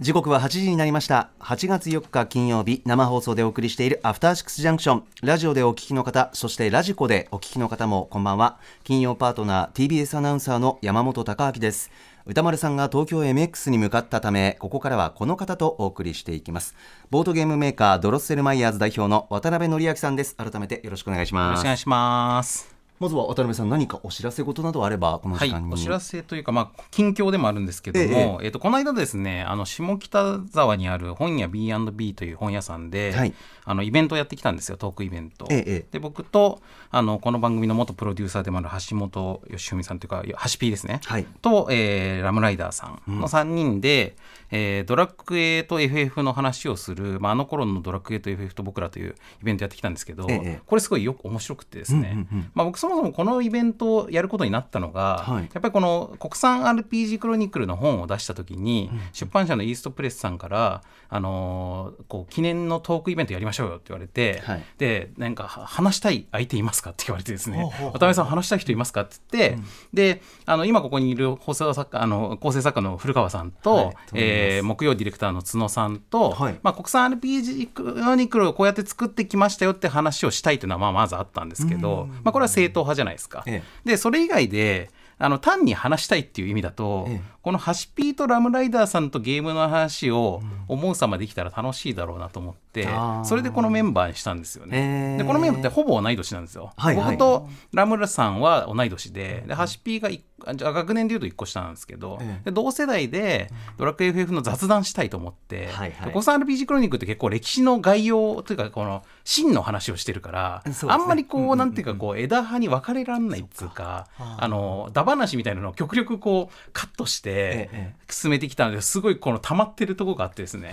時刻は8時になりました。8月4日金曜日生放送でお送りしているアフターシックスジャンクション。ラジオでお聞きの方そしてラジコでお聞きの方もこんばんは。金曜パートナー TBS アナウンサーの山本貴明です。歌丸さんが東京 MX に向かったためここからはこの方とお送りしていきます。ボードゲームメーカードロッセルマイヤーズ代表の渡辺則明さんです。改めてよろしくお願いします。よろしくお願いします。まずは渡辺さん何かお知らせ事などあればこの時間に、はい、お知らせというか、まあ、近況でもあるんですけども、えええー、とこの間ですねあの下北沢にある本屋 B&B という本屋さんで、はい、あのイベントをやってきたんですよトークイベント。で僕とあのこの番組の元プロデューサーでもある橋本義文さんというか橋 P ですね、はい、と、えー、ラムライダーさんの3人で、うん、えー、ドラクエと FF の話をする、まあ、あの頃のドラクエと FF と僕らというイベントやってきたんですけど、これすごいよく面白くてですね、うんうんうん、まあ、僕そもそもこのイベントトをやることになったのが、はい、やっぱりこの国産 RPG クロニクルの本を出した時に、うん、出版社のイーストプレスさんからあのー、こう記念のトークイベントやりましょうよって言われて、はい、でなんか話したい相手いますかって言われてですね。渡辺さん話したい人いますかって言って、うん、であの今ここにいる放送作家あの構成作家の古川さんと、はい、えー、木曜ディレクターの角さんと、はい、まあ、国産 RPG クロニクルをこうやって作ってきましたよって話をしたいというのはまあまずあったんですけど、まあ、これは正統派じゃないですか。ええ。でそれ以外であの単に話したいっていう意味だと、ええ、このハシピーとラムライダーさんとゲームの話を思うさまできたら楽しいだろうなと思って、うん、それでこのメンバーにしたんですよね。えー、でこのメンバーってほぼ同い年なんですよ。はいはい、僕とラムラさんは同い年ででハシピーがじゃ学年でいうと1個下なんですけど、同世代でドラクエ FF の雑談したいと思って、はいはい、コサ RPG クロニクルって結構歴史の概要というかこの真の話をしてるから、ね、あんまりこう、うんうんうん、なんていうかこう枝葉に分かれらんないっていうかあのダ話みたいなのを極力こうカットして進めてきたのですごいこの溜まってるとこがあってですね、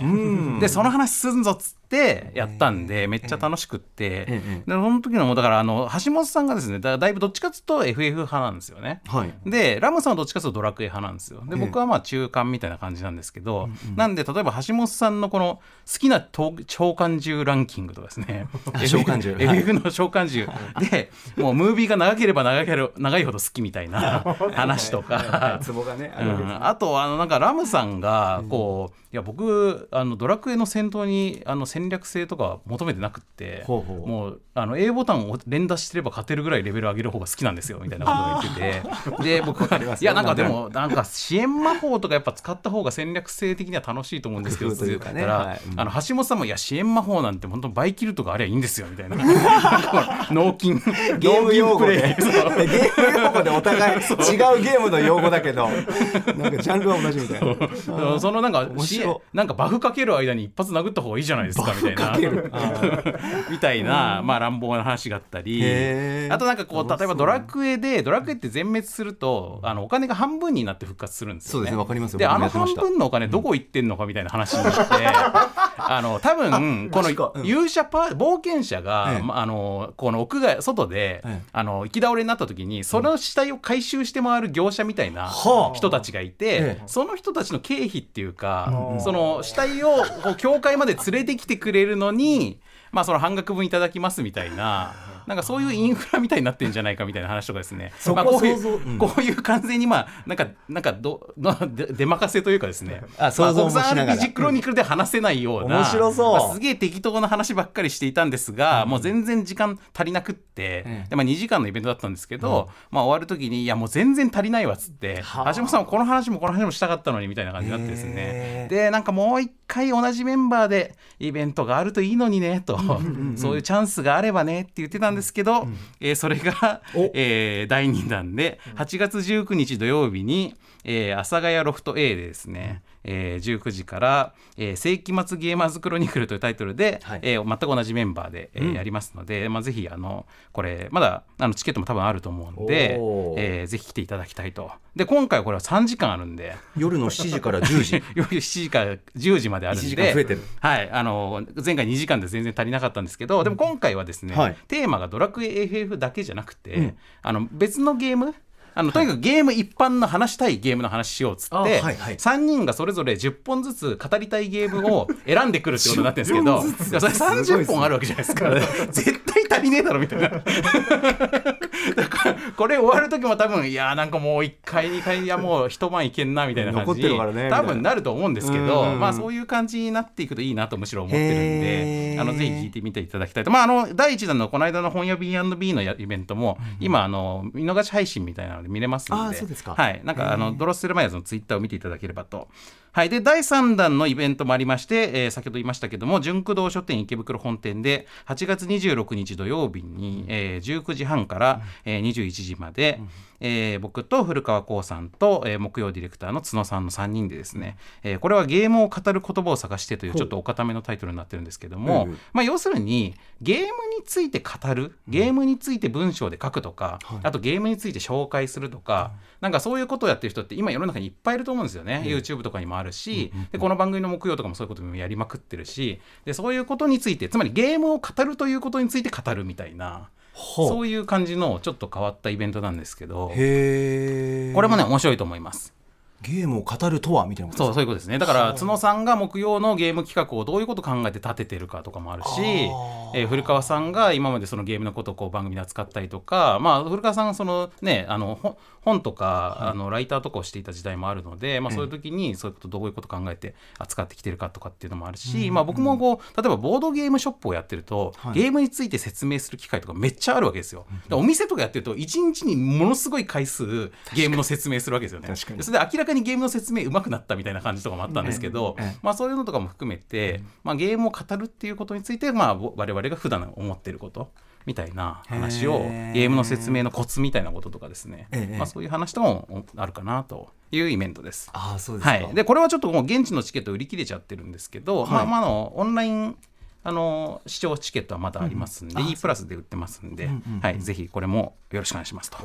でその話すんぞっつってやったんで、めっちゃ楽しくって、でその時のもだからあの橋本さんがですねだいぶどっちかというと FF 派なんですよね。はい、でラムさんはどっちかというとドラクエ派なんですよ。で僕はまあ中間みたいな感じなんですけど、なんで例えば橋本さんのこの好きな召喚獣ランキングとかですね。召喚獣 FF の召喚獣でもうムービーが長ければ長ければ長いほど好きみたいな話とか。ねあとあのなんかラムさんがこう、いや僕あのドラクエの戦闘にあの戦略性とか求めてなくってもうあの A ボタンを連打してれば勝てるぐらいレベル上げる方が好きなんですよみたいなことを言ってて。で僕はいやなんかでもなんか支援魔法とかやっぱ使った方が戦略性的には楽しいと思うんですけどって言ったら、あの橋本さんもいや支援魔法なんて本当バイキルとかありゃいいんですよみたいな。脳筋ゲーム用語で。ゲーム用語でお互い違うゲームの用語だけど。なんかジャンルは同じみたいな。そのなんかなんかバフかける間に一発殴った方がいいじゃないですかみたいな。みたいな、まあ、乱暴な話があったり。あとなんかこう例えばドラクエでドラクエって全滅するとあのお金が半分になって復活するんですよ、ね、そうですねわかりますよ。であの半分のお金どこ行ってんのかみたいな話になって、あの多分この勇者パ冒険者が、あのこの屋外外で、あの行き倒れになった時にその死体を回収して回る業者みたいな人たちがいて、その人たちの経費っていうか、その死体をこう教会まで連れてきてくれるのに、まあ、その半額分いただきますみたいな。なんかそういうインフラみたいになってるんじゃないかみたいな話とかですね、まあ、こういう、うん、こういう完全にまあなんかなんかどの出任せというかですね。あ想像もしながら、まあ、RPG クロニクルで話せないような、面白そう、まあ、すげえ適当な話ばっかりしていたんですが、うん、もう全然時間足りなくって、うん、でまあ、2時間のイベントだったんですけど、まあ、終わる時にいやもう全然足りないわっつって橋本さんもこの話もこの話もしたかったのにみたいな感じになってですね。でなんかもう一回同じメンバーでイベントがあるといいのにねと、そういうチャンスがあればねって言ってたんですけど、えー、それが、えー、第2弾で8月19日土曜日に、えー、阿佐ヶ谷ロフト A でですね、えー、19時から「えー、世紀末ゲーマーズクロニクル」というタイトルで、はい、えー、全く同じメンバーで、えー、やりますので、まあ、ぜひあのこれまだあのチケットも多分あると思うんで、えー、ぜひ来ていただきたいと。で今回これは3時間あるんで。夜の7時から10時。夜7時から10時まであるんで。はい。あの前回2時間で全然足りなかったんですけどでも今回はですね、はい、テーマがドラクエ FF だけじゃなくて、うん、あの別のゲームあのとにかくゲーム一般の話したいゲームの話しようっつって、はいはい、3人がそれぞれ10本ずつ語りたいゲームを 選んでくるってことになってるんですけどそれ30本あるわけじゃないですか。絶対足りねえだろみたいなこれ終わる時も多分いやなんかもう1回2回いやもう一晩いけんなみたいな感じに、ね、多分なると思うんですけど、まあそういう感じになっていくといいなとむしろ思ってるんであのぜひ聞いてみていただきたい。とまああの第1弾のこの間の本屋 B&B のイベントも、今あの見逃し配信みたいなので見れますので。はい。なんかあのドロッセルマイヤーズのツイッターを見ていただければとはい、で第3弾のイベントもありまして、えー、先ほど言いましたけども純駆動書店池袋本店で8月26日土曜日に、えー、19時半から、えー、21時まで、うんえー、僕と古川光さんと、えー、木曜ディレクターの角さんの3人でですね、えー、これはゲームを語る言葉を探してというちょっとお固めのタイトルになってるんですけども、うん、まあ、要するにゲームについて語るゲームについて文章で書くとか、うん、あとゲームについて紹介するとか、なんかそういうことをやってる人って今世の中にいっぱいいると思うんですよね、うん、YouTube とかにもあるし、でこの番組の木曜とかもそういうこともやりまくってるしでそういうことについてつまりゲームを語るということについて語るみたいな。そういう感じのちょっと変わったイベントなんですけどこれもね面白いと思います。ゲームを語るとはみたいなそうそういうことですね。だから角さんが木曜のゲーム企画をどういうこと考えて立ててるかとかもあるし、えー、古川さんが今までそのゲームのことをこう番組で扱ったりとか、まあ、古川さんそのねあの本とか、はい、あのライターとかをしていた時代もあるので、まあ、そういう時にそういうことどういうこと考えて扱ってきてるかとかっていうのもあるし、まあ、僕もこう例えばボードゲームショップをやってると、はい、ゲームについて説明する機会とかめっちゃあるわけですよ。お店とかやってると1日にものすごい回数ゲームの説明するわけですよね。それで明らかにゲームの説明上手くなったみたいな感じとかもあったんですけど、まあ、そういうのとかも含めて、まあ、ゲームを語るっていうことについて、まあ、我々が普段思ってることみたいな話をゲームの説明のコツみたいなこととかですね、まあ、そういう話ともあるかなというイベントです。あそうですはい、でこれはちょっともう現地のチケット売り切れちゃってるんですけど、はい、まあ、まあのオンラインあの視聴チケットはまだありますんで、うん、E プラスで売ってますんで、うんうんうん、はい、ぜひこれもよろしくお願いしますと。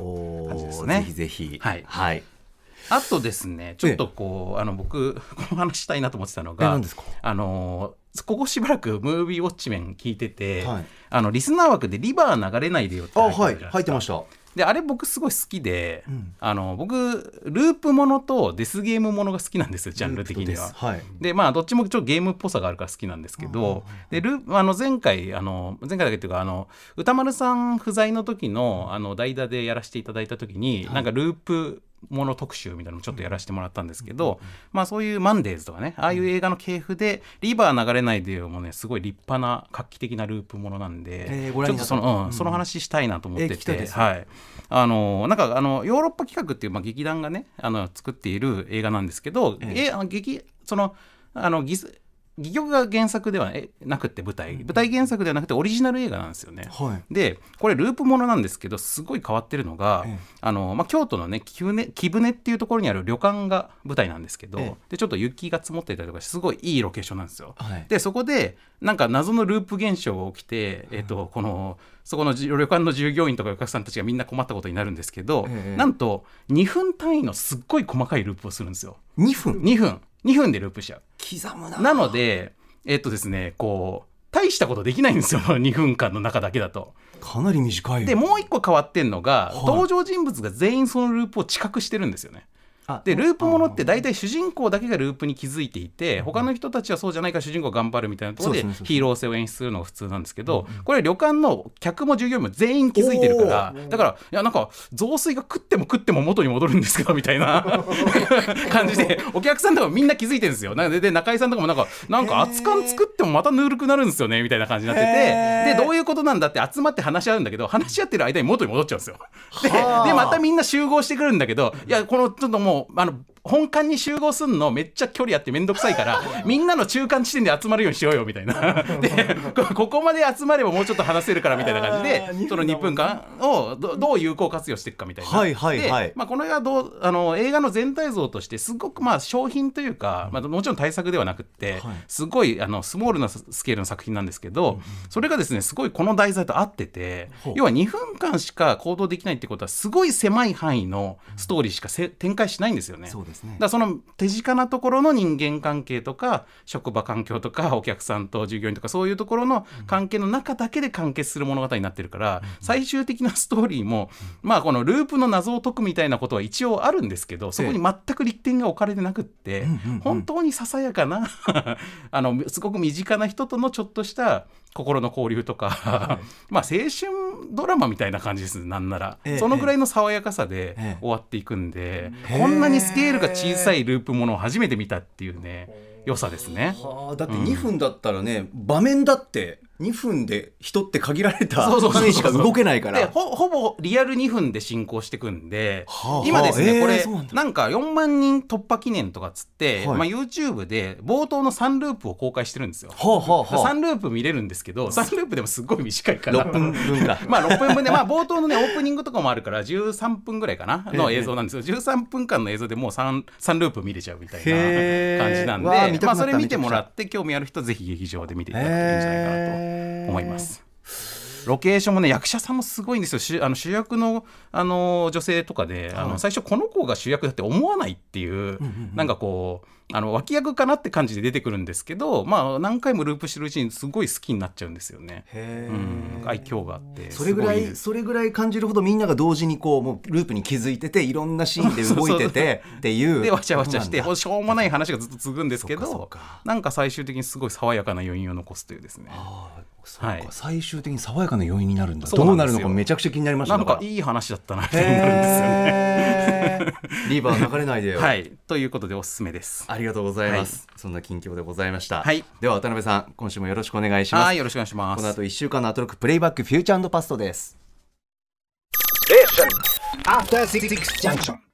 感じですね。ぜひぜひ、はい、はい。あとですねちょっとこうあの僕 この話したいなと思ってたのがあのここしばらくムービーウォッチメン聞いてて、はい、あのリスナー枠で「リバー流れないでよ」って入ってはい、入ってました。であれ僕すごい好きで、うん、あの僕ループものとデスゲームものが好きなんですよジャンル的には。はい、でまあどっちもちょっとゲームっぽさがあるから好きなんですけど、でルあの前回あの前回だけっていうかあの歌丸さん不在の時のあの代打でやらせていただいた時に、はい、なんかループもの特集みたいなのもちょっとやらせてもらったんですけど、まあそういうマンデーズとかねああいう映画の系譜で「リバー流れないでよ」もねすごい立派な画期的なループものなんで、ちょっとその,、うん、その話したいなと思ってて、はいあのなんかあのヨーロッパ企画っていう、まあ、劇団がねあの作っている映画なんです。けど、えー、劇そのあのギス戯曲が原作ではなくて舞台舞台原作ではなくてオリジナル映画なんですよね。はい、でこれループものなんですけどすごい変わってるのが、ええ、あのまあ、京都のね貴船貴船っていうところにある旅館が舞台なんですけど、え、でちょっと雪が積もっていたりとかすごいいいロケーションなんですよ。はい、でそこでなんか謎のループ現象が起きて、えーと、このそこの旅館の従業員とかお客さんたちがみんな困ったことになるんですけど、なんと2分単位のすっごい細かいループをするんですよ。2分 ?2 分。2分でループしちゃう。刻むな。なので、えっとですね、こう、大したことできないんですよ、2分間の中だけだと。かなり短い。で、もう一個変わってんのが、はい、登場人物が全員そのループを知覚してるんですよね。でループものって大体主人公だけがループに気づいていて他の人たちはそうじゃないから主人公頑張るみたいなところでヒーロー性を演出するのが普通なんですけどこれ旅館の客も従業員も全員気づいてるからだからいやなんか雑炊が食っても食っても元に戻るんですけどみたいな 感じでお客さんとかみんな気づいてるんですよ。で中井さんとかもなんかなんか熱燗作ってもまたぬるくなるんですよねみたいな感じになっててでどういうことなんだって集まって話し合うんだけど話し合ってる間に元に戻っちゃうんですよ。ででまたみんな集合してくるんだけどいやこのちょっともうあの本館に集合すんのめっちゃ距離あって面倒くさいから みんなの中間地点で集まるようにしようよみたいな。でここまで集まればもうちょっと話せるからみたいな感じでその2分間をどう有効活用していくかみたいな。はいはいはい、まあ、この映画どうあの映画の全体像としてすごくまあ商品というか、まあ、もちろん対策ではなくて、すごいあのスモールなスケールの作品なんですけど、それがですねすごいこの題材と合ってて要は2分間しか行動できないってことはすごい狭い範囲のストーリーしか展開しないんですよね。そうですね。だその手近なところの人間関係とか職場環境とかお客さんと従業員とかそういうところの関係の中だけで完結する物語になってるから最終的なストーリーもまあこのループの謎を解くみたいなことは一応あるんですけどそこに全く立点が置かれてなくって本当にささやかな あのすごく身近な人とのちょっとした心の交流とかまあ青春ドラマみたいな感じですなんなら、ええ、そのぐらいの爽やかさで終わっていくんで、え、こんなにスケールが小さいループものを初めて見たっていうね良さですね。はあ、だって2分だったらね、うん、場面だって2分で人って限られた範囲しか動けないから。ほほぼリアル2分で進行していくんで、はあ、今ですね、これなんか4万人突破記念とかっつって、はい、まあ、YouTube で冒頭の3ループを公開してるんですよ、はあはあ、3ループ見れるんですけど3ループでもすごい短いから。6分分か。まあ6分分で、まあ、冒頭のねオープニングとかもあるから13分ぐらいかなの映像なんですけど、13分間の映像でもう 3, 3ループ見れちゃうみたいな感じなんで、まあ、それ見てもらって興味ある人ぜひ劇場で見ていただくといいんじゃないかなと思います。ロケーションもね役者さんもすごいんですよ。主あの主役のあの女性とかで、はい、あの最初この子が主役だって思わないっていう、うんうんうん、なんかこうあの脇役かなって感じで出てくるんですけど、まあ、何回もループしてるうちにすごい好きになっちゃうんですよね。うん、愛嬌があってそれぐらいそれぐらい感じるほどみんなが同時にこうもうループに気づいてて いろんなシーンで動いててっていう。でわちゃわちゃしてしょうもない話がずっと続くんですけどなんか最終的にすごい爽やかな余韻を残すというですね。はい、最終的に爽やかな余韻になるんだ。どうなるのかめちゃくちゃ気になりましたなんかいい話だったなってなるんですよね。リーバー流れないでよ。はい。ということでおすすめです。ありがとうございます、はい、そんな近況でございました、はい、では渡辺さん今週もよろしくお願いします。はいよろしくお願いします。この後一週間のアトロックプレイバックフューチャーパストです。アフターシックスジャンクション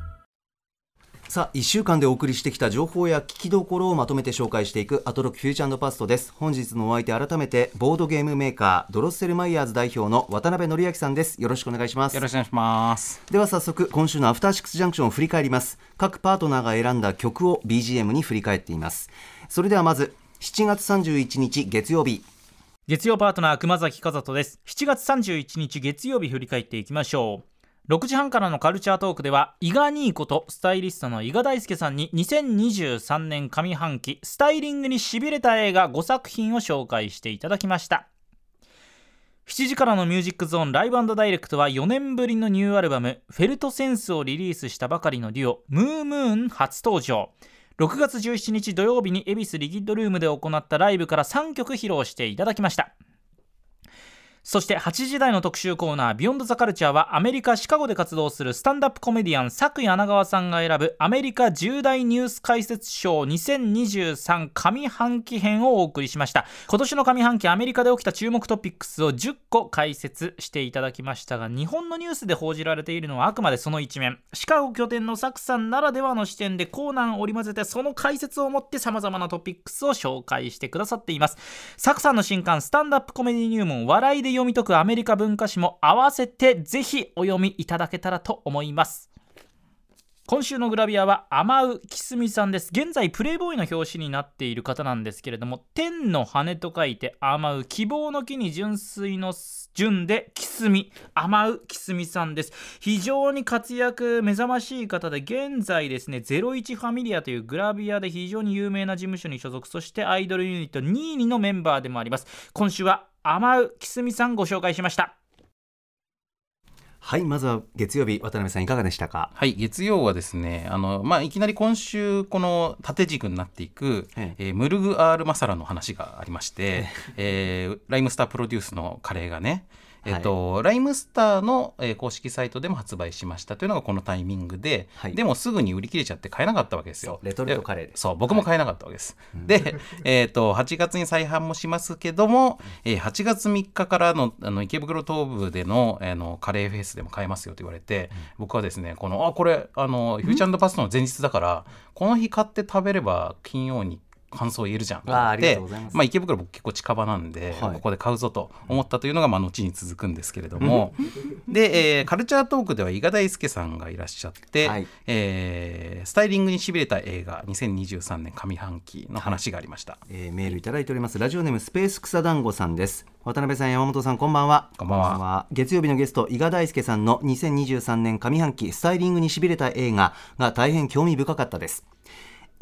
さあ1週間でお送りしてきた情報や聞きどころをまとめて紹介していくアトロックフューチャーパストです。本日のお相手改めてボードゲームメーカードロッセルマイヤーズ代表の渡辺則明さんです。よろしくお願いします。よろしくお願いします。では早速今週のアフターシックスジャンクションを振り返ります。各パートナーが選んだ曲を BGM に振り返っています。それではまず7月31日月曜日。月曜パートナー熊崎和人です。7月31日月曜日振り返っていきましょう6時半からのカルチャートークでは伊賀ニーことスタイリストの伊賀大輔さんに2023年上半期スタイリングにしびれた映画5作品を紹介していただきました。7時からのミュージックゾーンライブダイレクトは4年ぶりのニューアルバムフェルトセンスをリリースしたばかりのデュオムームーン初登場。6月17日土曜日に恵比寿リキッドルームで行ったライブから3曲披露していただきました。そして8時台の特集コーナー「 Beyond the Culture はアメリカ・シカゴで活動するスタンダップコメディアンサク柳川さんが選ぶアメリカ重大ニュース解説ショー2023上半期編をお送りしました。今年の上半期アメリカで起きた注目トピックスを10個解説していただきましたが日本のニュースで報じられているのはあくまでその一面。シカゴ拠点のサクさんならではの視点でコーナーを織り交ぜてその解説をもって様々なトピックスを紹介してくださっています。サクさんの新刊スタンダップコメディ入門笑いで読み解くアメリカ文化史も合わせてぜひお読みいただけたらと思います。今週のグラビアは天羽きすみさんです。現在プレイボーイの表紙になっている方なんですけれども天の羽と書いて天羽希望の木に純粋の純できすみ天羽きすみさんです。非常に活躍目覚ましい方で現在ですね01ファミリアというグラビアで非常に有名な事務所に所属そしてアイドルユニット2位のメンバーでもあります。今週は天羽きすみさんご紹介しました。はいまずは月曜日渡辺さんいかがでしたか？はい月曜はですねあの、まあ、いきなり今週この縦軸になっていく、ええ。ー、ムルグ・アール・マサラの話がありまして、えー、ライムスタープロデュースのカレーがねえっと、はい、ライムスターの、えー、公式サイトでも発売しましたというのがこのタイミングで、はい、でもすぐに売り切れちゃって買えなかったわけですよ。レトルトカレーです。そう、僕も買えなかったわけです。はい、で、えっ、ー、と、8月に再販もしますけども、えー、8月3日からのあの池袋東部でのあのカレーフェスでも買えますよと言われて、僕はですね、この、あ、これ、あの、フューチャーパストの前日だから、この日買って食べれば金曜に感想を言えるじゃんあでまあ、池袋僕結構近場なんで、はい、ここで買うぞと思ったというのがまあ後に続くんですけれども。で、えー、カルチャートークでは伊賀大輔さんがいらっしゃって、はい、えー、スタイリングにしびれた映画2023年上半期の話がありました、はい、えー、メールいただいております。ラジオネームスペース草団子さんです。渡辺さん山本さんこんばんは。こんばんは。月曜日のゲスト伊賀大輔さんの2023年上半期スタイリングにしびれた映画が大変興味深かったです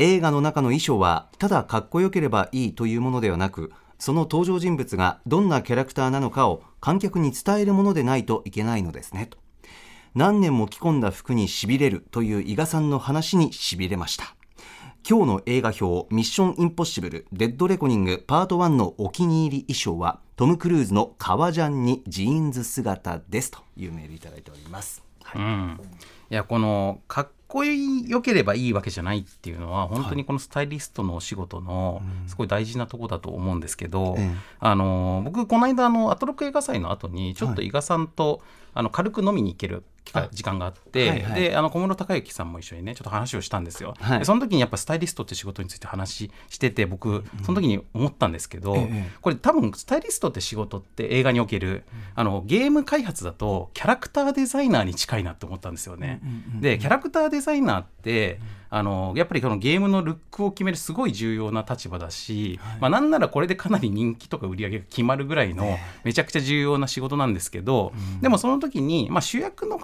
映画の中の衣装はただかっこよければいいというものではなくその登場人物がどんなキャラクターなのかを観客に伝えるものでないといけないのですね。と。何年も着込んだ服にしびれるという伊賀さんの話にしびれました。今日の映画表ミッションインポッシブルデッドレコニングパート1のお気に入り衣装はトム・クルーズの革ジャンにジーンズ姿です。というメールいただいております、はい、うん、いやこのかっこよければいいわけじゃないっていうのは本当にこのスタイリストのお仕事のすごい大事なとこだと思うんですけど、はい、あの僕この間あのアトロク映画祭の後にちょっと伊賀さんと、あの軽く飲みに行ける時間があって、はいはい、であの小室孝之さんも一緒にねちょっと話をしたんですよ、はい、その時にやっぱスタイリストって仕事について話してて僕その時に思ったんですけど、うん、これ多分スタイリストって仕事って映画におけるあのゲーム開発だとキャラクターデザイナーに近いなって思ったんですよね。でキャラクターデザイナーってあのやっぱりこのゲームのルックを決めるすごい重要な立場だし、はい、まあ、なんならこれでかなり人気とか売り上げが決まるぐらいのめちゃくちゃ重要な仕事なんですけど、でもその時に、まあ、主役の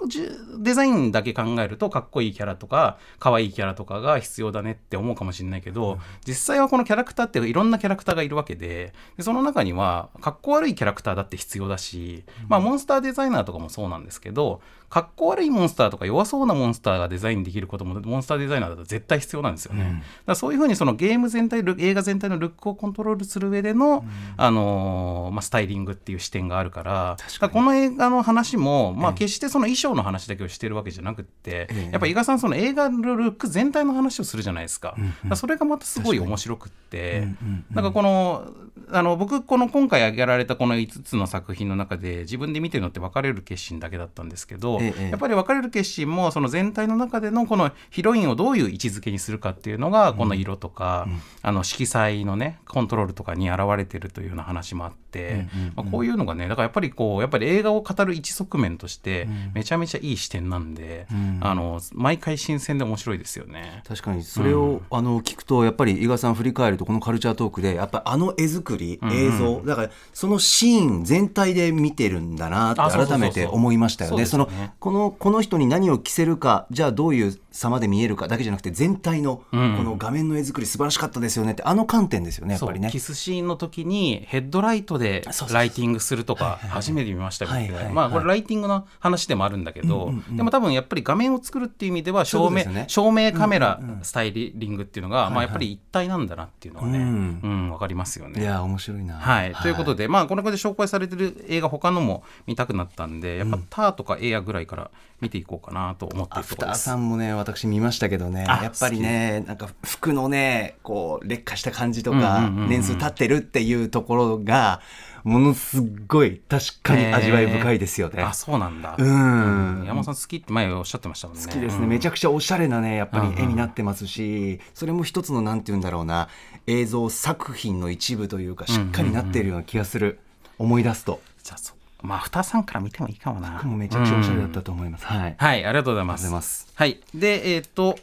デザインだけ考えるとかっこいいキャラとか可愛いキャラとかが必要だねって思うかもしれないけど、実際はこのキャラクターっていろんなキャラクターがいるわけででその中にはかっこ悪いキャラクターだって必要だし、まあ、モンスターデザイナーとかもそうなんですけどかっこ悪いモンスターとか弱そうなモンスターがデザインできることもモンスターデザイナーだと絶対必要なんですよね。うん、だそういうふうにそのゲーム全体映画全体のルックをコントロールする上での、うん、あのー、まあ、スタイリングっていう視点があるからかこの映画の話も、まあ、決してその衣装の話だけをしてるわけじゃなくて、えやっぱ伊賀さんその映画のルック全体の話をするじゃないですか。うん、それがまたすごい面白くって、なんかこのあの僕この今回挙げられたこの5つの作品の中で自分で見てるのって分かれる決心だけだったんですけど、ええ、やっぱり分かれる決心もその全体の中でのこのヒロインをどういう位置づけにするかっていうのがこの色とか、うん、あの色彩のねコントロールとかに表れてるというような話もあって、まあ、こういうのがねだからやっぱりこうやっぱり映画を語る一側面としてめちゃめちゃいい視点なんで、うん、あの毎回新鮮で面白いですよね。確かに。それを、あの聞くとやっぱり伊賀さん振り返るとこのカルチャートークでやっぱあの絵作り映像、だからそのシーン全体で見てるんだなって改めて思いましたよね。そのこのこの人に何を着せるかじゃあどういう様で見えるかだけじゃなくて全体のこの画面の絵作り素晴らしかったですよねってあの観点ですよねやっぱりね。キスシーンの時にヘッドライトでライティングするとか初めて見ましたけど、まあこれライティングの話でもあるんだけど、でも多分やっぱり画面を作るっていう意味では照明、ね、照明カメラスタイリングっていうのが、まあやっぱり一体なんだなっていうのがね、うん。わかりますよね。いや面白いな。はい、ということで、まあこの子で紹介されてる映画他のも見たくなったんで、やっぱターとかエアぐらいから見ていこうかなと思ってるところです。さんもね私見ましたけどね。やっぱりねなんか服のねこう劣化した感じとか、年数経ってるっていうところがものすごい確かに味わい深いですよね。あそうなんだ、うん、山本さん好きって前おっしゃってましたもんね。好きですね、めちゃくちゃおしゃれなねやっぱり絵になってますし、それも一つのなんて言うんだろうな映像作品の一部というかしっかりなっているような気がする、思い出すと。じゃあそまあ、二さんから見てもいいかもな。もめちゃくちゃおしゃれだったと思います。はい、はい、ありがとうございます。ます。はい、で、えっ、ー、と。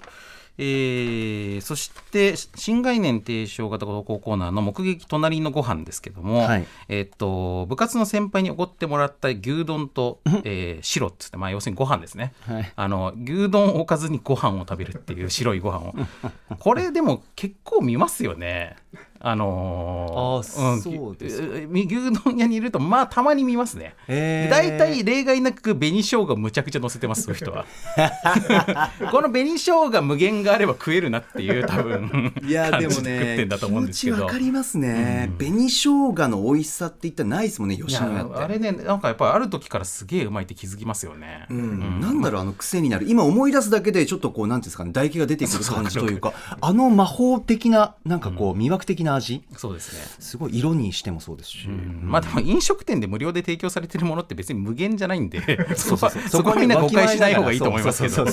えー、そして新概念提唱型投稿コーナーの目撃隣のご飯ですけども、はい、えー、っと部活の先輩におごってもらった牛丼と、えー、白っつって、まあ、要するにご飯ですね、はい、あの牛丼をおかずにご飯を食べるっていう白いご飯を。これでも結構見ますよねあのー、あそうです牛丼屋にいるとまあたまに見ますね大体、い例外なく紅生姜むちゃくちゃ乗せてますそういう人はこの紅生姜無限があれば食えるなっていう多分いやでもねってんだと思うんですけどわかりますね、うん、紅生姜の美味しさって言ったらないですもんね吉野家ってあれねなんかやっぱりある時からすげえうまいって気づきますよね、うん、うん、なんだろうあの癖になる今思い出すだけでちょっとこうなんていうんですかね唾液が出てくる感じというかあの魔法的ななんかこう魅惑的な味、そうですね。すごい色にしてもそうですし、まあでも飲食店で無料で提供されてるものって別に無限じゃないんで。そこはみんな誤解しない方がいいと思いますけど。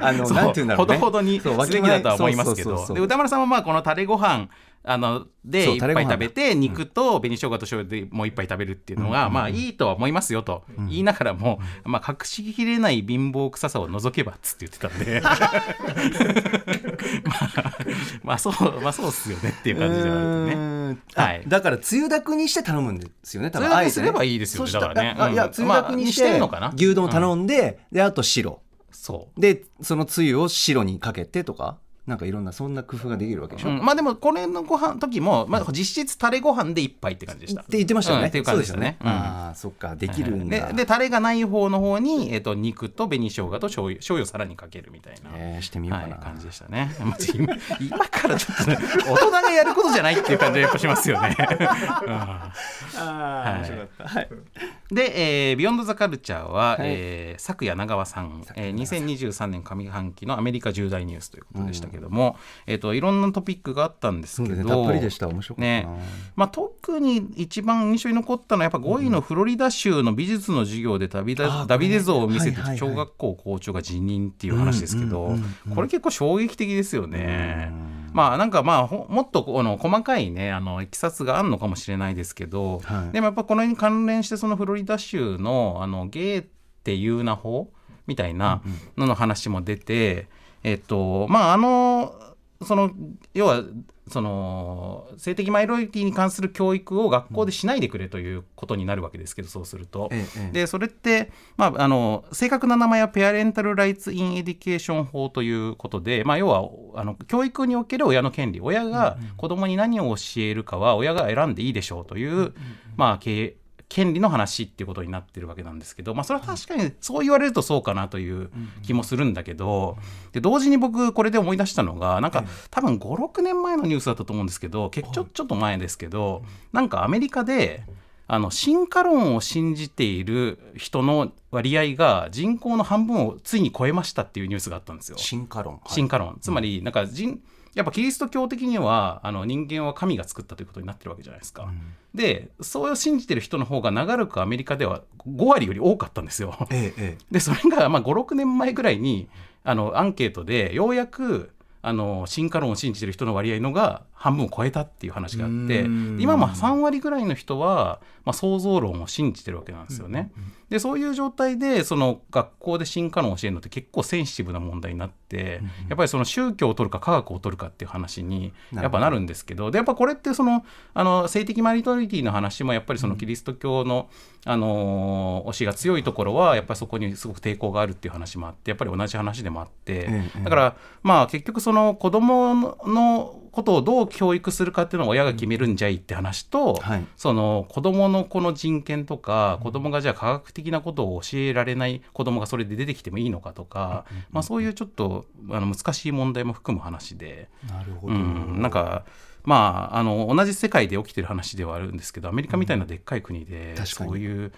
あのなんていうんだろう、ね、ほどほどにすべきだとは思いますけど。で歌丸さんはまあこのタレご飯あので一杯食べて肉と紅生姜と醤油でもう一杯食べるっていうのが、まあいいとは思いますよと言いながらも、まあ隠しきれない貧乏臭さを除けばっつって言ってたんで。まあ、まあそうまあそうっすよねっていう感じではあるね。はい、だからつゆだくにして頼むんですよね多分あえて、すればいいですよねだからね。いやつゆだくにして牛丼頼んで、であと白。そう。でそのつゆを白にかけてとかなんかいろんなそんな工夫ができるわけでしょ、うん、まあでもこれのご飯時も、まあ、実質タレご飯で一杯って感じでした。って言ってましたよね、うん、っていう感じでしたね、うん、ああそっかできるんだ、ででタレがない方の方に、えーと、肉と紅生姜と醤油醤油をさらにかけるみたいな、えー、してみようかな、はい、感じでしたね。今からちょっと、ね、大人がやることじゃないっていう感じがやっぱしますよね。ああ、面白かった、はい、で、えー、ビヨンドザカルチャーは、はい、えー、昨夜長川さん、えー、2023年上半期のアメリカ重大ニュースということでしたけども、うん、えーと、いろんなトピックがあったんですけど、ね、たっぷりでした面白かね。まあ、特に一番印象に残ったのはやっぱ5位のフロリダ州の美術の授業でダビダ,、ダビデ像を見せて小学校校長が辞任っていう話ですけど、これ結構衝撃的ですよね。まあなんかまあもっとこの細かいねあのいきさつがあるのかもしれないですけど、はい、でもやっぱこのに関連してそのフロリダ州のあのゲーっていうな法みたいなのの話も出て、えっとまああのその要はその性的マイノリティに関する教育を学校でしないでくれということになるわけですけど、そうすると、ええ、でそれって、まあ、あの正確な名前は Parental Rights in Education 法ということで、まあ、要はあの教育における親の権利。親が子供に何を教えるかは親が選んでいいでしょうという、まあ、権利の話っていうことになってるわけなんですけど、まあ、それは確かにそう言われるとそうかなという気もするんだけどで同時に僕これで思い出したのがなんか多分56年前のニュースだったと思うんですけど結ちょちょっと前ですけどなんかアメリカであの進化論を信じている人の割合が人口の半分をついに超えましたっていうニュースがあったんですよ。進化論、進化論。つまりなんか人やっぱキリスト教的にはあの人間は神が作ったということになってるわけじゃないですか。うん、でそう信じてる人の方が長らくアメリカでは5割より多かったんですよ。ええ、でそれがまあ56年前ぐらいにあのアンケートでようやくあの進化論を信じてる人の割合のが半分を超えたっていう話があって今も3割ぐらいの人は、まあ、創造論を信じてるわけなんですよね。でそういう状態でその学校で進化論を教えるのって結構センシティブな問題になって、やっぱりその宗教を取るか科学を取るかっていう話にやっぱなるんですけどでやっぱこれってそのあの性的マリトリティの話もやっぱりそのキリスト教の、あの推しが強いところはやっぱりそこにすごく抵抗があるっていう話もあってやっぱり同じ話でもあって、だからまあ結局その子供のことをどう教育するかっていうのを親が決めるんじゃいって話と、はい、その子どものこの人権とか子どもがじゃあ科学的なことを教えられない子どもがそれで出てきてもいいのかとか、まあ、そういうちょっとあの難しい問題も含む話で。なるほど、うん、なんかまあ、あの同じ世界で起きてる話ではあるんですけどアメリカみたいなでっかい国で、うん、そういう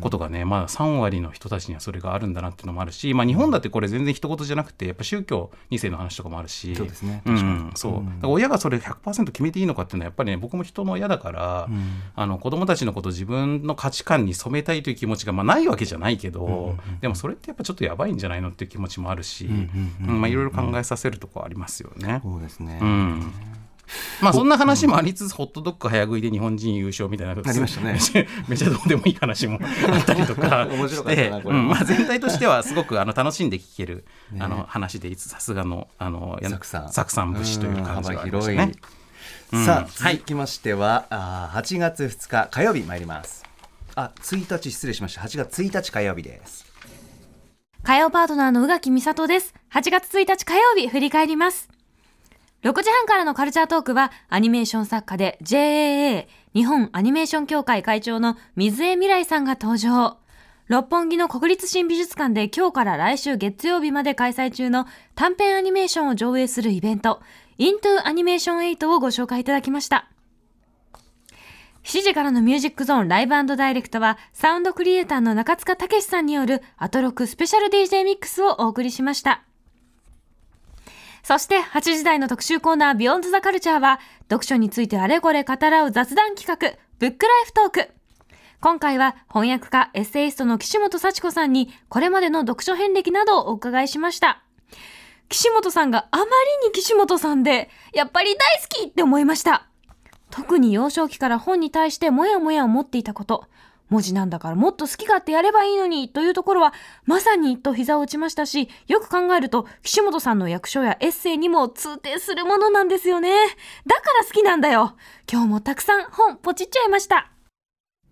ことがね、まあ、3割の人たちにはそれがあるんだなっていうのもあるし、まあ、日本だってこれ全然一言じゃなくてやっぱ宗教2世の話とかもあるし。そうですね。うん、そう。だから親がそれ100%決めていいのかっていうのはやっぱりね僕も人の親だから、うん、あの子供たちのことを自分の価値観に染めたいという気持ちが、まあ、ないわけじゃないけど、うんうんうん、でもそれってやっぱちょっとやばいんじゃないのっていう気持ちもあるし、まあ、いろいろ考えさせるとこありますよね。そうですね、うん まあそんな話もありつつ、ホットドッグ早食いで日本人優勝みたいなありましたね。めちゃどうでもいい話も あったりとか。面白かったなこれ、うんまあ、全体としてはすごくあの楽しんで聞ける、ね、あの話でさすがのあのサクさん。サクさん節という感じがありましたね。さあ続きましては、はい、あ8月2日火曜日参ります。あ1日失礼しました。8月1日火曜日です。火曜パートナーの宇垣美里です。8月1日火曜日振り返ります6時半からのカルチャートークはアニメーション作家で JAA 日本アニメーション協会会長の水江未来さんが登場。六本木の国立新美術館で今日から来週月曜日まで開催中の短編アニメーションを上映するイベント Into Animation 8をご紹介いただきました。7時からのミュージックゾーンライブダイレクトはサウンドクリエイターの中塚武さんによるアトロクスペシャル DJ ミックスをお送りしました。そして8時台の特集コーナービヨンドザカルチャーは読書についてあれこれ語らう雑談企画ブックライフトーク。今回は翻訳家エッセイストの岸本幸子さんにこれまでの読書遍歴などをお伺いしました。岸本さんがあまりに岸本さんでやっぱり大好きって思いました。特に幼少期から本に対してもやもや思っていたこと、文字なんだからもっと好き勝手やればいいのにというところはまさにと膝を打ちましたし、よく考えると岸本さんの役所やエッセイにも通底するものなんですよね。だから好きなんだよ。今日もたくさん本ポチっちゃいました。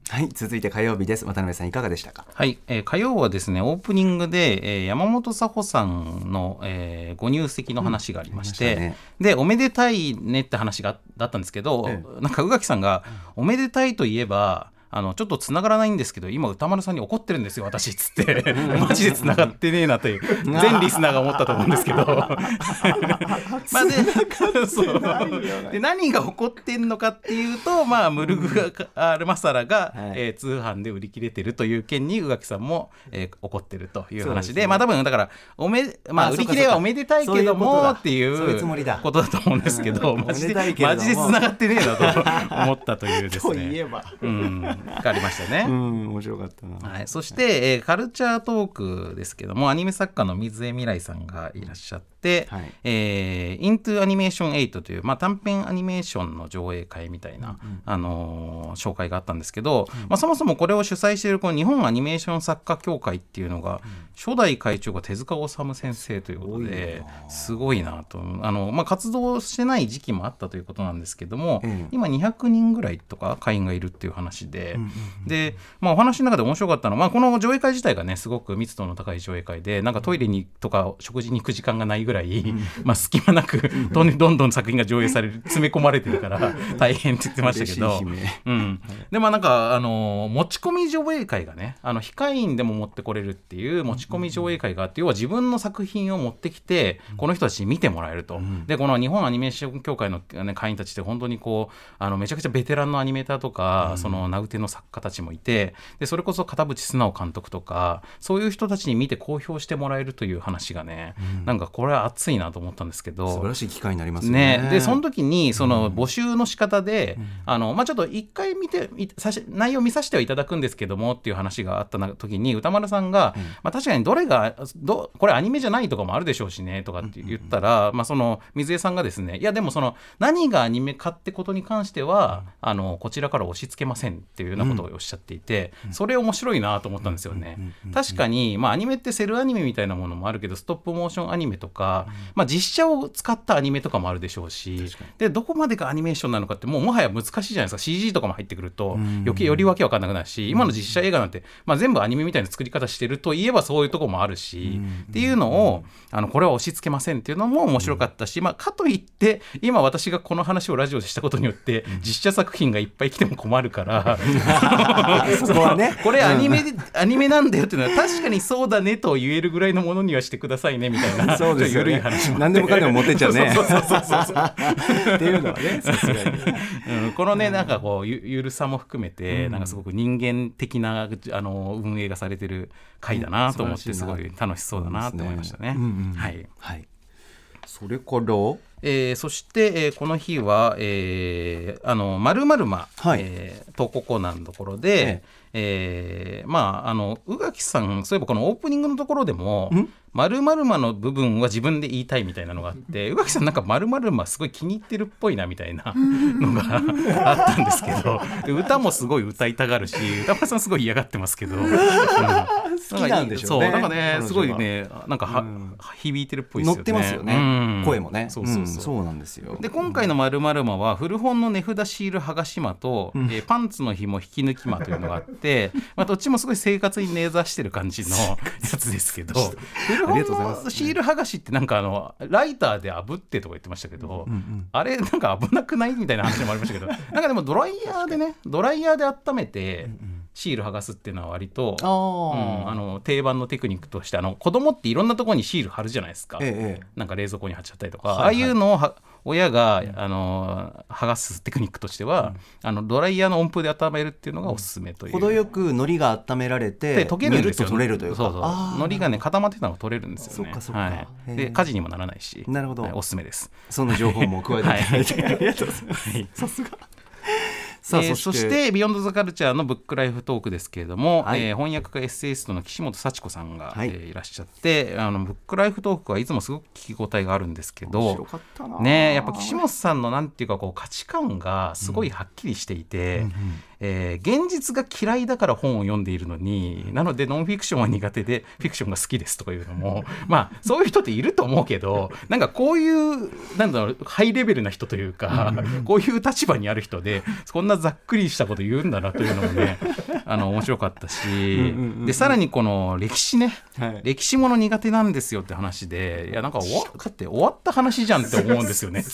はい、続いて火曜日です。渡辺さんいかがでしたか？はい、えー、火曜はですね、オープニングで、えー、山本佐穂さんの、えー、ご入籍の話がありまして、うんね、で、おめでたいねって話がだったんですけど、ええ、なんか宇垣さんが、おめでたいといえば。あのちょっとつながらないんですけど今歌丸さんに怒ってるんですよ私っつって。マジでつながってねえなという全リスナーが思ったと思うんですけど。まあでそう。で何が起こってんのかっていうとまあムルグアルマサラが、はい、えー、通販で売り切れてるという件に宇垣さんも、えー、怒ってるという話で、ね、まあ多分だからおめ、まあ、売り切れはおめでたいけどもっていうことだと思うんですけどマジでマジでつながってねえなと思ったというですね。うんがありましたね。うん、面白かったな。はい、そして、えー、カルチャートークですけども、アニメ作家の水江未来さんがいらっしゃって、はい、えー、イントゥアニメーション8という、まあ、短編アニメーションの上映会みたいな、うん、あのー、紹介があったんですけど、うん、まあ、そもそもこれを主催しているこの日本アニメーション作家協会っていうのが、うん、初代会長が手塚治虫先生ということですごいなと。あの、まあ、活動してない時期もあったということなんですけども、今200人ぐらいとか会員がいるっていう話で、で、まあ、お話の中で面白かったのは、まあ、この上映会自体がねすごく密度の高い上映会でなんかトイレにとか食事に行く時間がないぐらい、まあ、隙間なくどんどんどん作品が上映される詰め込まれてるから大変って言ってましたけど、うん、でまあなんかあの持ち込み上映会がねあの控え員でも持ってこれるっていう持ち込み上映会があって要は自分の作品を持ってきてこの人たちに見てもらえると。でこの日本アニメーション協会の、ね、会員たちって本当にこうあのめちゃくちゃベテランのアニメーターとか、その名うての作家たちもいてでそれこそ片渕素直監督とかそういう人たちに見て公表してもらえるという話がね、うん、なんかこれは熱いなと思ったんですけど素晴らしい機会になりますね。ねでその時にその募集の仕方で、うん、あのまあ、ちょっと一回見て内容見させてはいただくんですけどもっていう話があった時に歌丸さんが、うん、まあ、確かにどれがどこれアニメじゃないとかもあるでしょうしねとかって言ったら、まあ、その水江さんがですねいやでもその何がアニメかってことに関しては、あのこちらから押し付けませんっていうようなことをおっしゃっていて、それ面白いなと思ったんですよね。確かに、まあ、アニメってセルアニメみたいなものもあるけどストップモーションアニメとか、まあ、実写を使ったアニメとかもあるでしょうしでどこまでがアニメーションなのかってもうもはや難しいじゃないですか。CG とかも入ってくると余計よりわけわかんなくなるし今の実写映画なんて、まあ、全部アニメみたいな作り方してるといえばそういうとこもあるしっていうのをあのこれは押し付けませんっていうのも面白かったし、まあ、かといって今私がこの話をラジオでしたことによって実写作品がいっぱい来ても困るから そこはね。これアニメ、アニメなんだよっていうのは確かにそうだねと言えるぐらいのものにはしてくださいねみたいなそうですよ、ね、緩い話も何でもかんでも持ってっちゃうね。そうそうそうそう。っていうのはねさすがに、う。ん、このねなんかこうゆゆるさも含めて、うん、なんかすごく人間的なあの運営がされてる回だなと思ってすごい楽しそうだなと思いましたね。はい、はい、それからえー、そして、えー、この日は、えー、あのまるまるま、はい。えー、投稿コーナーのところで、ええ。ー、まああの宇垣さんそういえばこのオープニングのところでも〇〇まの部分は自分で言いたいみたいなのがあって宇垣さんなんか〇〇ますごい気に入ってるっぽいなみたいなのがあったんですけど歌もすごい歌いたがるし歌丸さんすごい嫌がってますけど、うん、好きなんでしょうね。そうなんかねすごいねなんかは、うん、響いてるっぽいですよね。乗ってますよね、うん、声もね。そうそうそう、そうなんですよ。で今回の〇〇まは古本の値札シール剥がし間と、うん、えー、パンツの紐引き抜き間というのがあって、まあ、どっちもすごい生活に根ざしてる感じのやつですけど 古本のシール剥がしってなんかあのライターで炙ってとか言ってましたけど、うんうん、あれなんか危なくない？みたいな話もありましたけどなんかでもドライヤーでねドライヤーで温めて、シール剥がすっていうのは割と、うん、あの定番のテクニックとしてあの子供っていろんなところにシール貼るじゃないですか、ええ、なんか冷蔵庫に貼っちゃったりとか、はいはい、ああいうのをは親が、あの剥がすテクニックとしては、あのドライヤーの温風で温めるっていうのがおすすめという、程よく海苔が温められて溶けるんですよ取れるというか。そうそう。海苔がね固まってたのが取れるんですよね。はい、で火事にもならないし。なるほど、はい、おすすめです。その情報も加えていただいて、はい、ありがとうございます、さすがさあ、えー、そして「ビヨンド・ザ・カルチャー」のブックライフトークですけれども、はい、えー、翻訳家エッセイストの岸本幸子さんが、はい、えー、いらっしゃってあのブックライフトークはいつもすごく聞き応えがあるんですけどねやっぱ岸本さんのなんていうかこう価値観がすごいはっきりしていて、うんうんうんえー、現実が嫌いだから本を読んでいるのになのでノンフィクションは苦手でフィクションが好きですとかいうのも まあそういう人っていると思うけどなんかこういうなんだろうハイレベルな人というかこういう立場にある人でこんなざっくりしたこと言うんだなというのもね あの面白かったしでさらにこの歴史ね、はい、歴史もの苦手なんですよって話でいやなんか終わって終わった話じゃんって思うんですよね。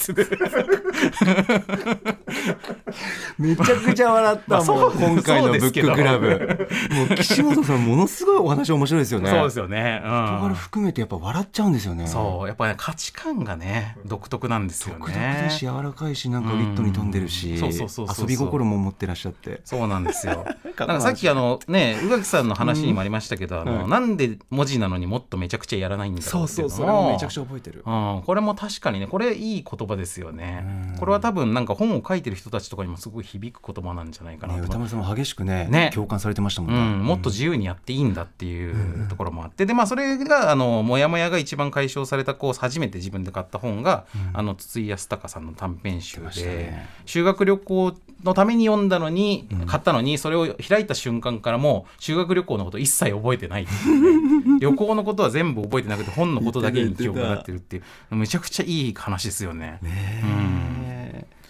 めちゃくちゃ笑ったまあ、もう今回のブッククラブ。もう岸本さんものすごいお話面白いですよね。そうですよね、うん、人柄含めてやっぱ笑っちゃうんですよね。そう。やっぱね価値観がね独特なんですよね。独特だし柔らかいしなんかウィットに富んでるし、遊び心も持ってらっしゃって。そうなんですよ。なんかさっきあのね宇垣さんの話にもありましたけど、あの、なんで文字なのにもっとめちゃくちゃやらないんだろうっていうのそうそうめちゃくちゃ覚えてる、うん、これも確かにねこれいい言葉ですよね。これは多分なんか本を書いてる人たちとかにもすごい響く言葉なんじゃないかなと、ね、歌丸さんも激しくね、ね、共感されてましたもんね、うん、もっと自由にやっていいんだっていうところもあって、でまあそれがあのモヤモヤが一番解消されたこう初めて自分で買った本が、うん、あの筒井康隆さんの短編集で、ね、修学旅行のために読んだのに、うん、買ったのにそれを開いた瞬間からもう修学旅行のこと一切覚えてない 旅行のことは全部覚えてなくて本のことだけに記憶になってるっていう。めちゃくちゃいい話ですよね。ね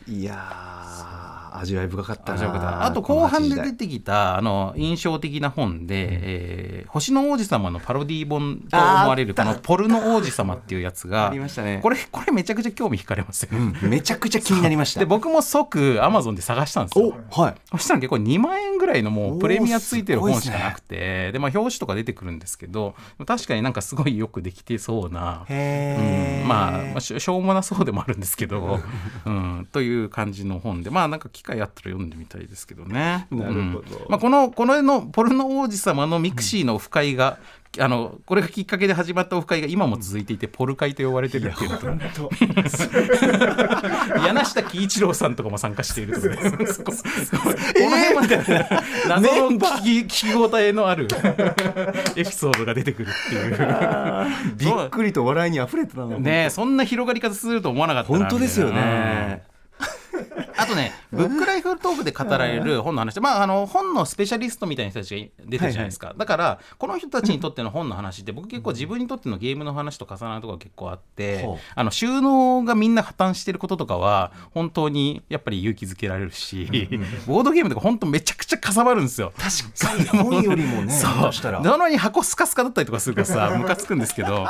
うん、いや味わい深かったな。あと後半で出てきたあの印象的な本で、うん、えー、星の王子様のパロディー本と思われるこの「ポルノ王子様」っていうやつがありましたね。これこれめちゃくちゃ興味惹かれますよ、うん、めちゃくちゃ気になりました。で僕も即アマゾンで探したんですよ。はい。そしたら結構2万円ぐらいのもうプレミアついてる本しかなくてで、ね、まあ表紙とか出てくるんですけど確かになんかすごいよくできてそうな、うん、まあ、まあ、しょうもなそうでもあるんですけど、うん、という感じの本でまあなんか機会あったら読んでみたいですけどね。なるほど、うん、まあ、このこの絵のポルノ王子様のミクシーのオフ会が、うん、あのこれがきっかけで始まったオフ会が今も続いていて、ポル会と呼ばれてるっていう。と柳下毅一郎さんとかも参加しているとこの 辺まで謎の聞き聞き応えのあるエピソードが出てくるっていう。びっくりと笑いにあふれてたの。ねそんな広がり方すると思わなかった本当ですよね あとね、ブックライフトークで語られる本の話、まあ、あの本のスペシャリストみたいな人たちが出てるじゃないですか、はいはい、だからこの人たちにとっての本の話って僕結構自分にとってのゲームの話と重なるところが結構あって、あの収納がみんな破綻してることとかは本当にやっぱり勇気づけられるし、ボードゲームとか本当めちゃくちゃかさばるんですよ。確かに本よりもね そう。なのに箱スカスカだったりとかするからさムカつくんですけど。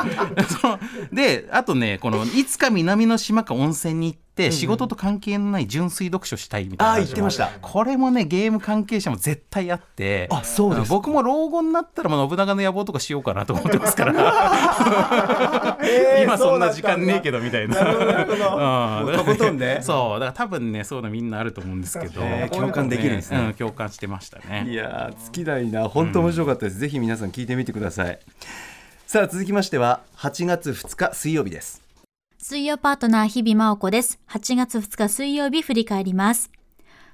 であとねこのいつか南の島か温泉に行ってって仕事と関係のない純粋読書したいみたいな、うん、あ言ってました。これもねゲーム関係者も絶対あって。あそうです僕も老後になったら信長の野望とかしようかなと思ってますから。今そんな時間ねえけどみたいな。なるほど、うん、とことんね そう。だから多分ねそういうのみんなあると思うんですけど、共感できるんですね、うん、共感してましたね。いや尽きないな。本当面白かったです、ぜひ皆さん聞いてみてください。さあ続きましては8月2日水曜日です水曜パートナー日々真央子です。8月2日水曜日振り返ります。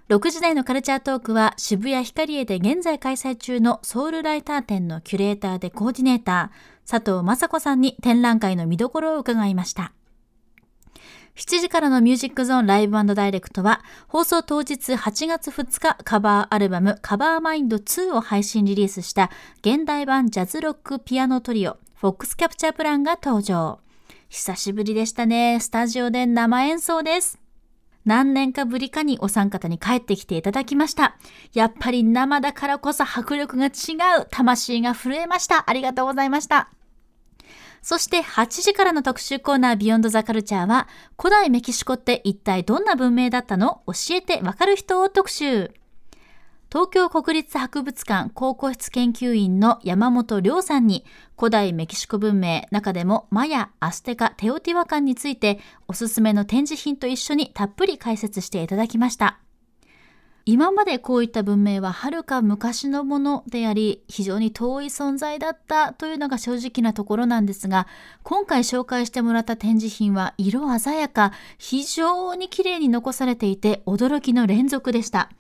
6時台のカルチャートークは渋谷ヒカリエで現在開催中のソウルライター展のキュレーターでコーディネーター、佐藤雅子さんに展覧会の見どころを伺いました。7時からのミュージックゾーンライブダイレクトは放送当日8月2日カバーアルバムカバーマインド2を配信リリースした現代版ジャズロックピアノトリオフォックスキャプチャープランが登場。久しぶりでしたね。スタジオで生演奏です。何年かぶりかにお三方に帰ってきていただきました。やっぱり生だからこそ迫力が違う。魂が震えました。ありがとうございました。そして8時からの特集コーナービヨンドザカルチャーは古代メキシコって一体どんな文明だったの？教えてわかる人を特集。東京国立博物館考古室研究員の山本亮さんに古代メキシコ文明中でもマヤ、アステカ、テオティワカンについておすすめの展示品と一緒にたっぷり解説していただきました。今までこういった文明ははるか昔のものであり非常に遠い存在だったというのが正直なところなんですが今回紹介してもらった展示品は色鮮やか非常に綺麗に残されていて驚きの連続でした。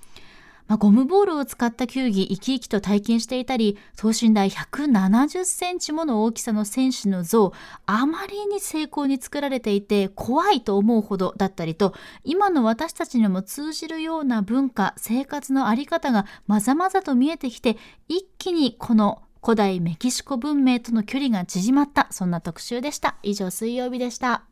まあ、ゴムボールを使った球技生き生きと体験していたり等身大170センチもの大きさの選手の像あまりに精巧に作られていて怖いと思うほどだったりと今の私たちにも通じるような文化生活の在り方がまざまざと見えてきて一気にこの古代メキシコ文明との距離が縮まったそんな特集でした。以上水曜日でした。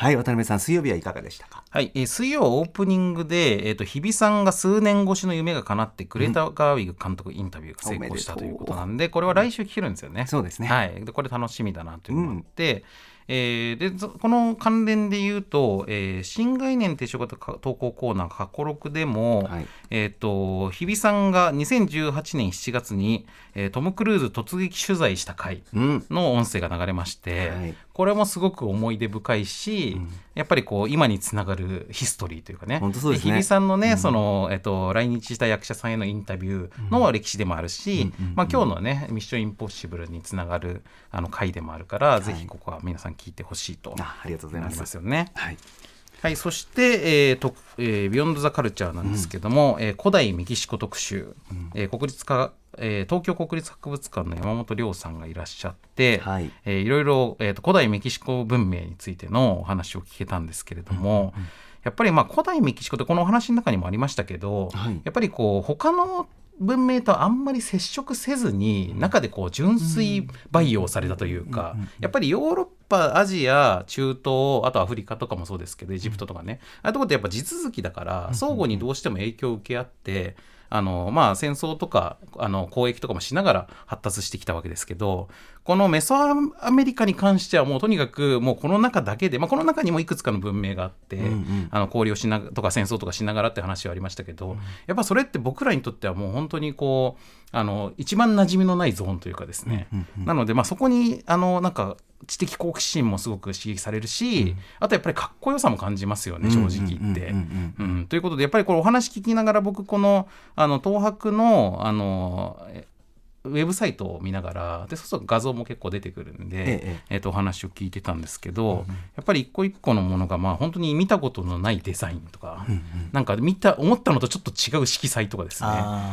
はい渡辺さん水曜日はいかがでしたか？はい、えー、水曜オープニングで、えーと、日比さんが数年越しの夢が叶ってグレタ・ガーウィグ監督インタビューが成功したということなんで、これは来週聞けるんですよね。そうですね。はい、でこれ楽しみだなというのがあって、うん。えー、でこの関連で言うと、えー、新概念提唱型投稿コーナー過去6でも、はい、えーと、日比さんが2018年7月に、えー、トム・クルーズ突撃取材した回の音声が流れまして、うんはい、これもすごく思い出深いし、うん、やっぱりこう今につながるヒストリーというかね。本当そうですね。日比さんのね、うん、そのえっと、来日した役者さんへのインタビューの歴史でもあるし、まあ、今日のね「ミッションインポッシブル」につながるあの回でもあるから、はい、ぜひここは皆さん聞いてほしいとありがとうございます。よね。はい。はい、そして、えーとえー、ビヨンド・ザ・カルチャーなんですけども、うん、えー、古代メキシコ特集、うん、えー、国立科えー、東京国立博物館の山本亮さんがいらっしゃって、はい。えー、いろいろ、えーと、古代メキシコ文明についてのお話を聞けたんですけれども、うんうん、やっぱりまあ古代メキシコってこのお話の中にもありましたけど、はい、やっぱりこう他の文明とあんまり接触せずに中でこう純粋培養されたというかやっぱりヨーロッパアジア中東あとアフリカとかもそうですけどエジプトとかね。ああいうとこってやっぱ地続きだから相互にどうしても影響を受け合ってあの、まあ、戦争とかあの交易とかもしながら発達してきたわけですけどこのメソアメリカに関してはもうとにかくもうこの中だけで、まあ、この中にもいくつかの文明があって、うんうん、あの交流をしなとか戦争とかしながらって話はありましたけど、うん、やっぱそれって僕らにとってはもう本当にこうあの一番馴染みのないゾーンというかですね、うんうんうん、なので、まあ、そこにあのなんか知的好奇心もすごく刺激されるし、うん、あとやっぱりかっこよさも感じますよね正直言って。ということでやっぱりこれお話聞きながら僕このあの東博のあのウェブサイトを見ながらでそうすると画像も結構出てくるんで、えええー、とお話を聞いてたんですけど、うんうん、やっぱり一個一個のものがまあ本当に見たことのないデザインとか、うんうん、なんか見た思ったのとちょっと違う色彩とかですね。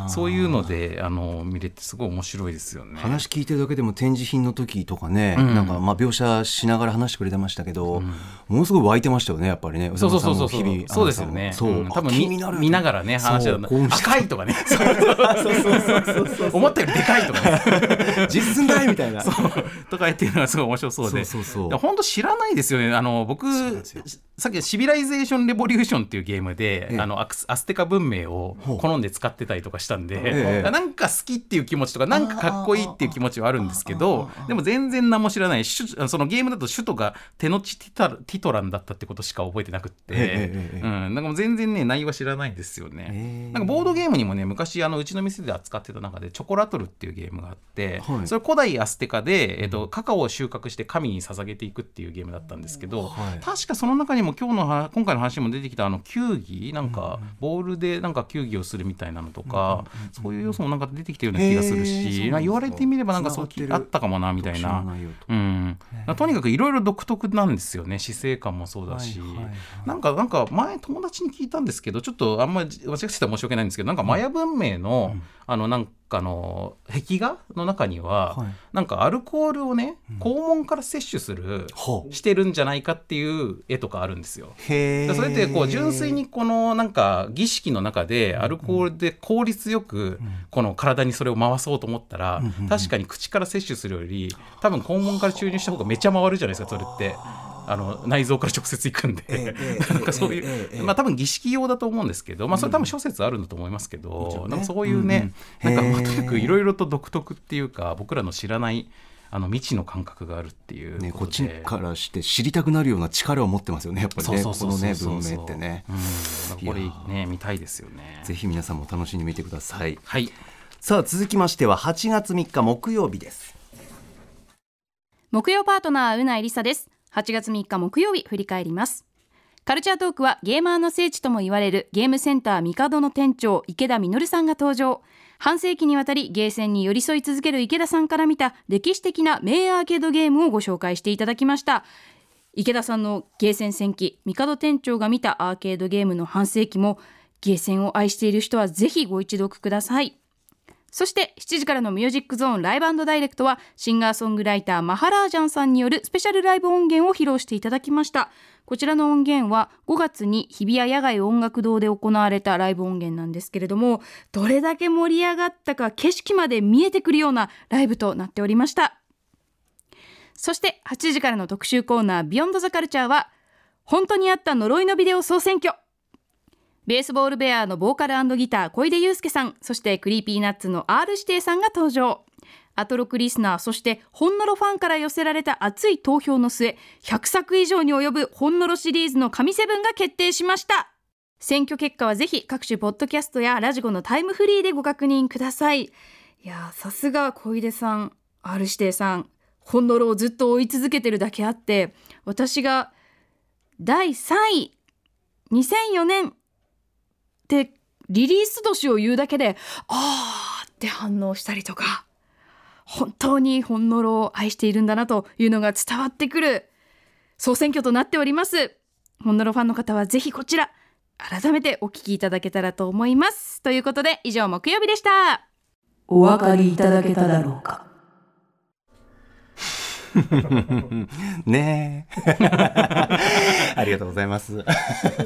そういうのであの見れてすごい面白いですよね。話聞いてるだけでも展示品の時とかね、うん、なんかまあ描写しながら話してくれてましたけど、うん、ものすごい湧いてましたよねやっぱりね。そうそうそうそう。そうですよね。そう、うん、多分見見ながらね話してた赤いとかね。思ったよりでかいとかね。実寸大みたいな。とか言ってるのがすごい面白そうで。本当知らないですよね。あの僕さっきシビライゼーション・レボリューションっていうゲームで、ええ、あのアステカ文明を好んで使ってたりとかしたんで、ええ、なんか好きっていう気持ちとかなんかかっこいいっていう気持ちはあるんですけどでも全然何も知らない。そのゲームだと首都がテノチティタティトランだったってことしか覚えてなくって、うん、なんかもう全然ね内容は知らないんですよね。なんかボードゲームにもね昔あのうちの店で扱ってた中でチョコラトルっていうゲームがあって、はい、それ古代アステカで、えーと、カカオを収穫して神に捧げていくっていうゲームだったんですけど、はい、確かその中にも今日の今回の話にも出てきたあの球技なんかボールでなんか球技をするみたいなのとか、そういう要素もなんか出てきてるような気がするし、言われてみればなんかそうあったかもなみたいな、うん、とにかくいろいろ独特なんですよね姿勢感もそうだし、なんかなんか前友達に聞いたんですけどちょっとあんまり間違ってたら申し訳ないんですけどなんかマヤ文明の、あのなんかの壁画の中には、はい、なんかアルコールをね肛門から摂取する、う。ん、してるんじゃないかっていう絵とかあるんですよ。それってこう純粋にこのなんか儀式の中でアルコールで効率よくこの体にそれを回そうと思ったら、確かに口から摂取するより多分肛門から注入した方がめっちゃ回るじゃないですかそれって。あの内臓から直接行くんで、えー、なんかそういう、えー、まあ多分儀式用だと思うんですけど、まあそれ多分諸説あるんだと思いますけど、うん、なんかそういうね、なんかとにかくいろいろと独特っていうか僕らの知らないあの未知の感覚があるっていうね、こっちからして知りたくなるような力を持ってますよねやっぱりねこのね文明ってね、うん、これね見たいですよね。ぜひ皆さんも楽しんでみてください。はい。さあ続きましては8月3日木曜日です。木曜パートナーうなえりさです8月3日木曜日振り返ります。カルチャートークはゲーマーの聖地とも言われるゲームセンターミカドの店長池田実さんが登場。半世紀にわたりゲーセンに寄り添い続ける池田さんから見た歴史的な名アーケードゲームをご紹介していただきました。池田さんのゲーセン戦記帝店長が見たアーケードゲームの半世紀もゲーセンを愛している人はぜひご一読ください。そして7時からのミュージックゾーンライブダイレクトはシンガーソングライターマハラージャンさんによるスペシャルライブ音源を披露していただきました。こちらの音源は5月に日比谷野外音楽堂で行われたライブ音源なんですけれどもどれだけ盛り上がったか景色まで見えてくるようなライブとなっておりました。そして8時からの特集コーナービヨンドザカルチャーは本当にあった呪いのビデオ総選挙。ベースボールベアーのボーカルギター小出祐介さんそしてクリーピーナッツの R 指定さんが登場。アトロクリスナーそしてほん呪ファンから寄せられた熱い投票の末100作以上に及ぶほん呪シリーズの神セブンが決定しました。選挙結果はぜひ各種ポッドキャストやラジコのタイムフリーでご確認ください。いやさすが小出さん R 指定さん。ホンノロをずっと追い続けてるだけあって私が第3位2004年でリリース年を言うだけであーって反応したりとか本当にホンノロを愛しているんだなというのが伝わってくる総選挙となっております。ホンノロファンの方はぜひこちら改めてお聞きいただけたらと思います。ということで以上木曜日でした。お分かりいただけただろうか。ねえ。ありがとうございます。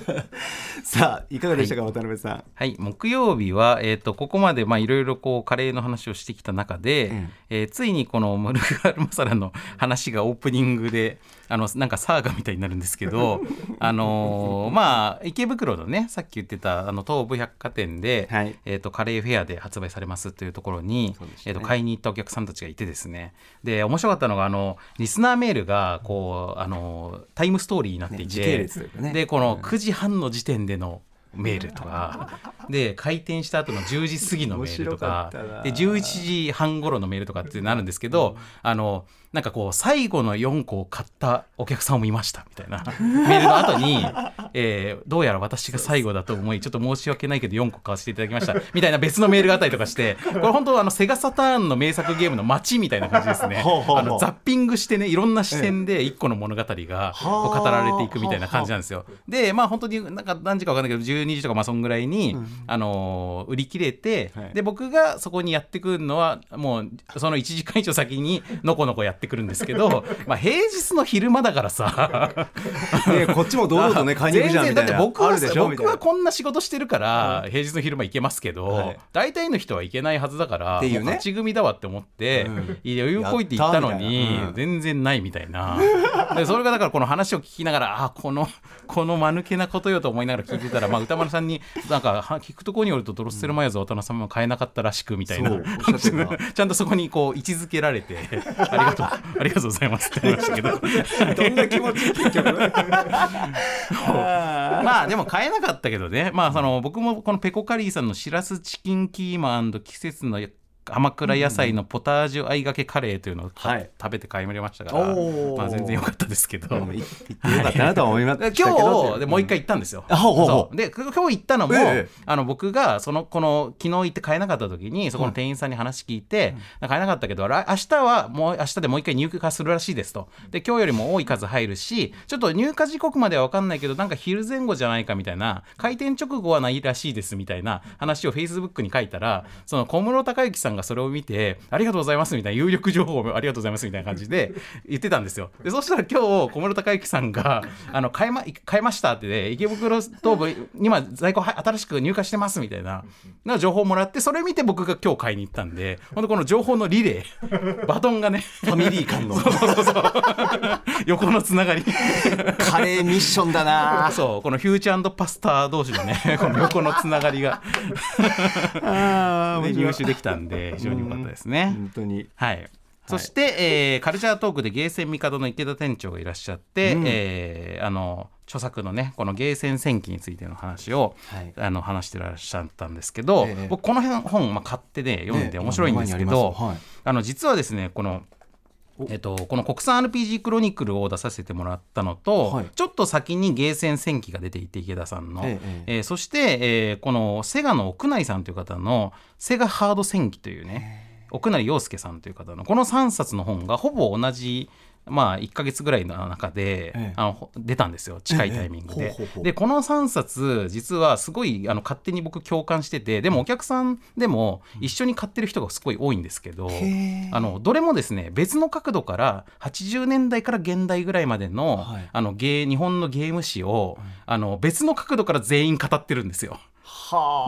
さあ、いかがでしたか、はい、渡辺さん？はい、木曜日は、えっ、ー、と、ここまで、まあ、いろいろこう、カレーの話をしてきた中で、うん、えー、ついにこのムルグアルマサラの話がオープニングで、あのなんかサーガみたいになるんですけどあのー、まあ池袋のねさっき言ってたあの東武百貨店で、はい、えーと、カレーフェアで発売されますというところに、ね、えーと、買いに行ったお客さんたちがいてですねで面白かったのがあのリスナーメールがこうあのタイムストーリーになっていて、ね、でこの9時半の時点でのメールとか で開店した後の10時過ぎのメールとかで11時半頃のメールとかってなるんですけど、あのなんかこう最後の4個を買ったお客さんもいましたみたいな。メールの後に、えー、どうやら私が最後だと思いちょっと申し訳ないけど4個買わせていただきました。みたいな別のメールがあったりとかしてこれ本当あのセガサターンの名作ゲームの街みたいな感じですね。あのザッピングしてねいろんな視点で1個の物語がこう語られていくみたいな感じなんですよ。でまあ本当になんか何時か分かんないけど12時とかまあそんぐらいに、うん、あの売り切れて、はい、で僕がそこにやってくるのはもうその1時間以上先にのこのこやってくるんですけど まあ平日の昼間だからさ。ね、こっちも堂々とね 買いに行くじゃんみたいな。だって僕は僕はこんな仕事してるから、平日の昼間行けますけど、はい、大体の人は行けないはずだからっていう、ね、勝ち組だわって思って、うん、余裕こいって言ったのに、うん、全然ないみたいな。でそれがだからこの話を聞きながらあこのこの間抜けなことよと思いながら聞いてたら、まあ、歌丸さんになんか聞くところによるとドロッセルマイヤーズ渡辺さんも買えなかったらしくみたいな。ちゃんとそこにこう位置づけられてありがとう ありがとうございます。って言いましたけどどんな気持ち？結局。まあでも買えなかったけどね。まあその僕もこのペコカリーさんのしらすチキンキーマ季節の鎌倉野菜のポタージュあいがけカレーというのを、はい、食べて買いまりましたから、まあ、全然良かったですけど、行ってよかったなと思います、今日でもう一回行ったんですよ、うん、で今日行ったのも、ええ、あの僕がそのこの昨日行って買えなかった時にそこの店員さんに話聞いて、うん、買えなかったけど明日はもう明日でもう一回入荷するらしいですと。で今日よりも多い数入るしちょっと入荷時刻までは分かんないけどなんか昼前後じゃないかみたいな開店直後はないらしいですみたいな話をフェイスブックに書いたらその小室孝之さんがそれを見てありがとうございますみたいな有力情報をありがとうございますみたいな感じで言ってたんですよ。でそしたら今日小室孝之さんがあの買いま買いましたってね池袋東部今在庫新しく入荷してますみたいなな情報をもらってそれ見て僕が今日買いに行ったんで本当この情報のリレーバトンがねファミリー感の。そうそうそう。横のつながり。カレーミッションだな。そうこのフューチャーパスタ同士のねこの横のつながりが。ね、入手できたんで非常に良かったですね。本当に。はい。そして、はい、えー、カルチャートークでゲーセン帝の池田店長がいらっしゃって、うん、えー、あの著作のねこのゲーセン戦記についての話を、はい、あの話してらっしゃったんですけど、えー、僕この辺本、まあ、買ってね読んで面白いんですけど、えーはい、あの実はですねこのえっと、この国産 RPG クロニクルを出させてもらったのと、はい、ちょっと先にゲーセン戦記が出ていて池田さんの、えええー、そして、えー、このセガの奥内さんという方のセガハード戦記というね奥成陽介さんという方のこの3冊の本がほぼ同じまあ、1か月ぐらいの中で、ええ、あの出たんですよ。近いタイミングで。でこの3冊実はすごいあの勝手に僕共感しててでもお客さんでも一緒に買ってる人がすごい多いんですけどあのどれもですね別の角度から80年代から現代ぐらいまでのはい、あのゲー日本のゲーム史を、あの別の角度から全員語ってるんですよ。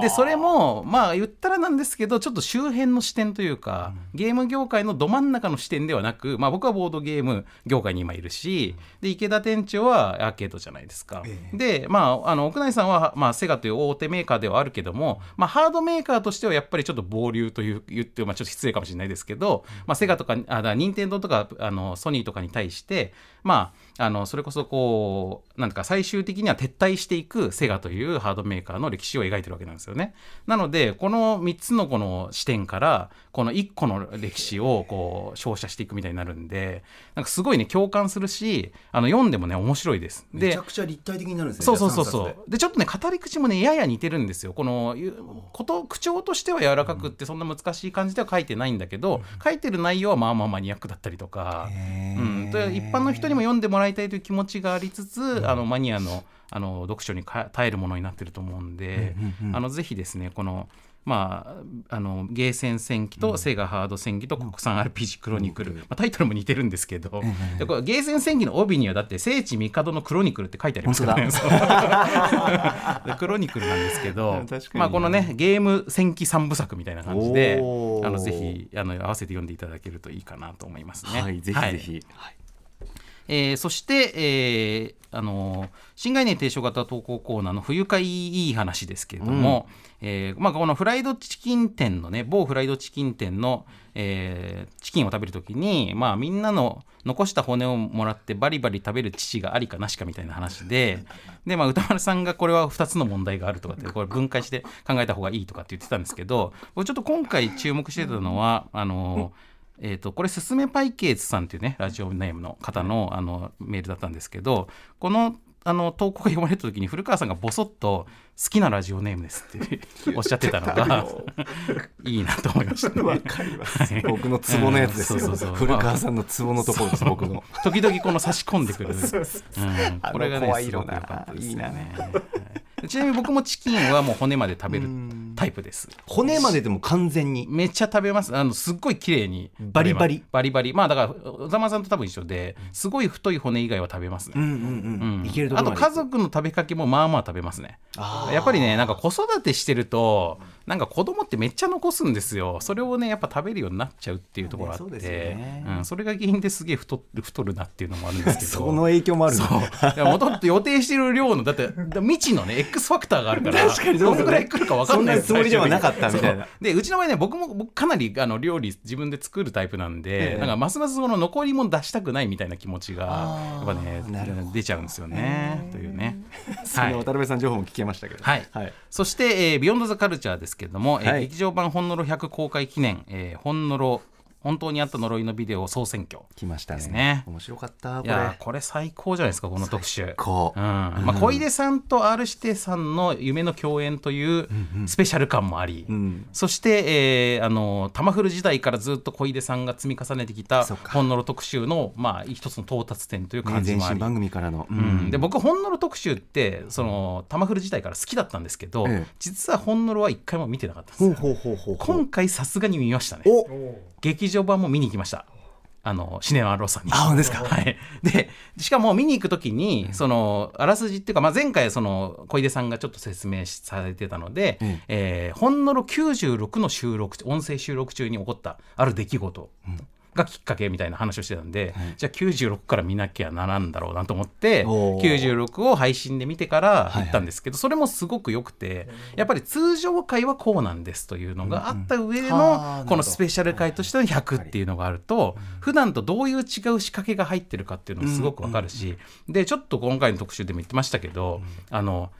でそれもまあ言ったらなんですけどちょっと周辺の視点というか、うん、ゲーム業界のど真ん中の視点ではなく、まあ、僕はボードゲーム業界に今いるし、で池田店長はアーケードじゃないですか、えー、でまああの奥内さんは、まあ、セガという大手メーカーではあるけども、まあ、ハードメーカーとしてはやっぱりちょっと暴流という言って、まあ、ちょっと失礼かもしれないですけど、まあ、セガとかあだ任天堂とかあのソニーとかに対してまああのそれこそこうなんか最終的には撤退していくセガというハードメーカーの歴史を描いてるわけなんですよね。なのでこの3つのこの視点からこの1個の歴史をこう照射していくみたいになるんでなんかすごいね共感するしあの読んでもね面白いです。でめちゃくちゃ立体的になるんですね。そうそうそうそう。で。ちょっとね語り口もねやや似てるんですよ。このこと口調としては柔らかくってそんな難しい感じでは書いてないんだけど、書いてる内容はまあまあマニアックだったりとか、うん、一般の人にも読んでもらいたいという気持ちがありつつ、あのマニアのあの読書に耐えるものになってると思うんで、あのぜひですねこのまあ、あのゲーセン戦記とセガハード戦記と国産 RPG クロニクル、まあ、タイトルも似てるんですけど、でこれゲーセン戦記の帯にはだって聖地帝のクロニクルって書いてありますからね。クロニクルなんですけど、まあ、このねゲーム戦記三部作みたいな感じであのぜひあの合わせて読んでいただけるといいかなと思いますね。はい、ぜひぜひ、はいえー、そして、えー、あの新概念提唱型投稿コーナーの不愉快いい話ですけれども、うん、えー、まあ、このフライドチキン店のね某フライドチキン店の、えー、チキンを食べるときに、まあ、みんなの残した骨をもらってバリバリ食べる父がありかなしかみたいな話でで、まあ、歌丸さんがこれは2つの問題があるとかってこれ分解して考えた方がいいとかって言ってたんですけど僕ちょっと今回注目してたのはあのえーと、これすすめパイケーツさんっていうねラジオネームの方のあのメールだったんですけどこのあの投稿が読まれた時に古川さんがぼそっと「好きなラジオネームです」っておっしゃってたのが いいなと思いました、ね、かります、はい、僕のツボのやつですよ、うん、そうそうそう。古川さんのツボのところです僕の。時々この差し込んでくる、うん、これがねすごく良かったですね。ちなみに僕もチキンはもう骨まで食べるタイプです。骨まででも完全に。めっちゃ食べます。あのすっごい綺麗にバリバリ。バリバリ。まあだから小沢さんと多分一緒ですごい太い骨以外は食べますね、うんうんうん、いけるあと家族の食べかけもまあまあ食べますねやっぱりねなんか子育てしてるとなんか子供ってめっちゃ残すんですよ。それをねやっぱ食べるようになっちゃうっていうところがあって、ね、うん、それが原因ですげえ太る太るなっていうのもあるんですけど。その影響もあるそう。もともと予定してる量のだって未知のね X ファクターがあるから確かにどのぐらい来るか分かんないつもりではなかったみたいな。でうちの場合ね僕も僕かなりあの料理自分で作るタイプなんで、ええ、なんかますますその残りも出したくないみたいな気持ちがやっぱね出ちゃうんですよねというねその渡辺さん情報も聞けましたけど。はい、はい、そして、えー、ビヨンドザカルチャーですけれども、はい、えー、劇場版ほんのろ100公開記念、えー、ほんのろ本当にあった呪いのビデオ総選挙来ましたね。ね。面白かったこれいやこれ。最高じゃないですかこの特集。こう、うん。まあ、小出さんと R 指定さんの夢の共演というスペシャル感もあり、うん。うん、そして、えー、あの玉古時代からずっと小出さんが積み重ねてきた本のろ特集の、まあ、一つの到達点という感じもあり、ね、番組からの、うん、で僕本のろ特集ってその玉古時代から好きだったんですけど、ええ、実は本のろは一回も見てなかったんですよ。今回さすがに見ましたね劇場版も見に行きました。あのシネマロさんに。あですか、はい、でしかも見に行く時に、そのあらすじっていうか、まあ、前回その小出さんがちょっと説明されてたので、うん、えー、ほんのろ96の収録音声収録中に起こったある出来事がきっかけみたいな話をしてたんで、じゃあ96から見なきゃならんだろうなと思って96を配信で見てから行ったんですけど、それもすごくよくてやっぱり通常回はこうなんですというのがあった上でのこのスペシャル回としての100っていうのがあると普段とどういう違う仕掛けが入ってるかっていうのもすごくわかるしでちょっと今回の特集でも言ってましたけどあの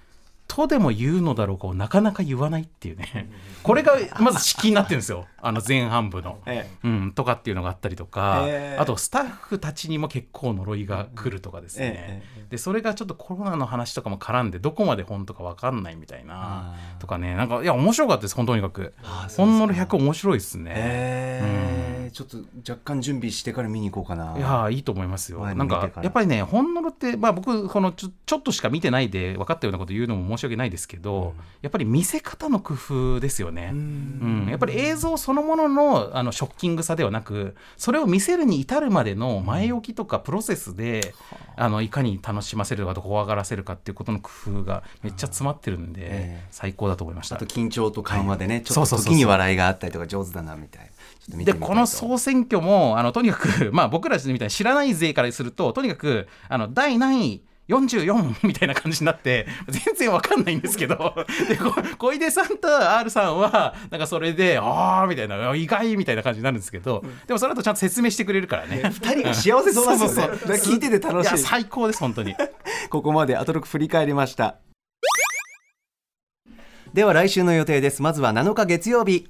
とでも言うのだろうかをなかなか言わないっていうね。これがまず式になってるんですよ。あの前半部の、ええ、うん、とかっていうのがあったりとか、え、あとスタッフたちにも結構呪いが来るとかですね、でそれがちょっとコロナの話とかも絡んでどこまで本とか分かんないみたいな。とかね。なんかいや面白かったです。本当にか。く本の100面白いですね、うん、ちょっと若干準備してから見に行こうかな。いやいいと思いますよ。なんかやっぱりね本のって、まあ、僕このちょちょっとしか見てないで分かったようなこと言うのも申し訳ないですけど、うん、やっぱり見せ方の工夫ですよね、うん、やっぱり映像そのもののあのショッキングさではなくそれを見せるに至るまでの前置きとかプロセスで、あ。のいかに楽しませるかと怖がらせるかっていうことの工夫がめっちゃ詰まってるんで、最高だと思いました。あと緊張と緩和でね、はい、ちょっと時に笑いがあったりとか上手だなみたいな。でこの総選挙もあのとにかく、まあ、僕らみたいに知らない勢からするととにかくあの第何位44みたいな感じになって 全然わかんないんですけど で小出さんと R さんはなんかそれでああみたいな意外みたいな感じになるんですけど、うん、でもその後ちゃんと説明してくれるからね。2人が 幸せそうなんですよね。聞いてて楽しい。い最高です本当に。ここまでアトロク振り返りました。では来週の予定です。まずは7日月曜日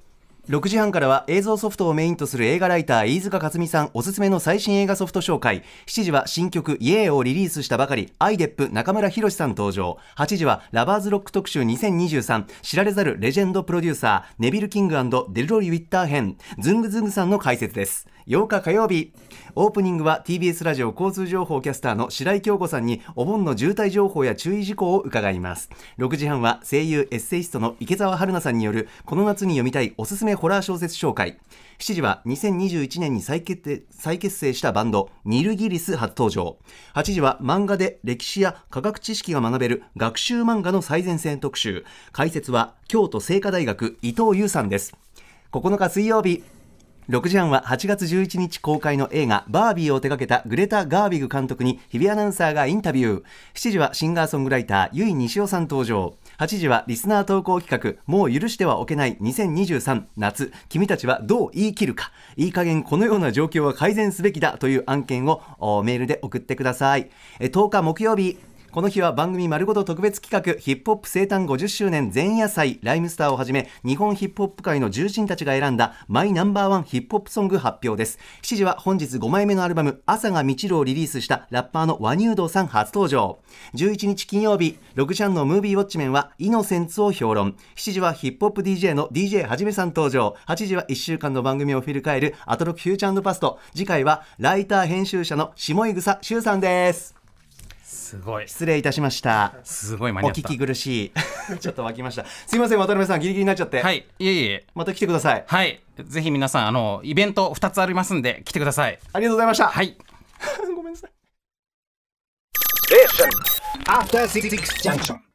6時半からは映像ソフトをメインとする映画ライター飯塚克美さんおすすめの最新映画ソフト紹介。7時は新曲イエーをリリースしたばかり。アイデップ中村博さん登場。8時はラバーズロック特集2023知られざるレジェンドプロデューサーネビル・キングデルロリ・ウィッター編。ズングズングさんの解説です。8日火曜日。オープニングは TBS ラジオ交通情報キャスターの白井京子さんにお盆の渋滞情報や注意事項を伺います。6時半は声優エッセイストの池澤春菜さんによるこの夏に読みたいおすすめホラー小説紹介。7時は2021年に再結再結成したバンドニルギリス初登場。8時は漫画で歴史や科学知識が学べる学習漫画の最前線特集。解説は京都精華大学伊藤優さんです。9日水曜日。6時半は8月11日公開の映画バービーを手掛けたグレタ・ガービグ監督に日比アナウンサーがインタビュー。7時はシンガーソングライター由井西尾さん登場。8時はリスナー投稿企画もう許してはおけない2023夏君たちはどう言い切るか。いい加減このような状況は改善すべきだという案件をメールで送ってください。10日木曜日この日は番組丸ごと特別企画ヒップホップ生誕50周年前夜祭ライムスターをはじめ日本ヒップホップ界の重鎮たちが選んだマイナンバーワンヒップホップソング発表です。7時は本日5枚目のアルバム朝が道路をリリースしたラッパーの和乳道さん初登場。11日金曜日6時半のムービーウォッチメンはイノセンツを評論。7時はヒップホップ DJ の DJ はじめさん登場。8時は1週間の番組を振り返るアトロクフューチャーパスト。次回はライター編集者の下井草修さんです。すごい。失礼いたしました。すごいお聞き苦しい。ちょっと湧きました。すいません渡辺さんギリギリになっちゃって。はい。いえいえ。また来てください。はい。ぜひ皆さんあのイベント2つありますんで来てください。ありがとうございました。はい。ごめんなさい。え After Six Junction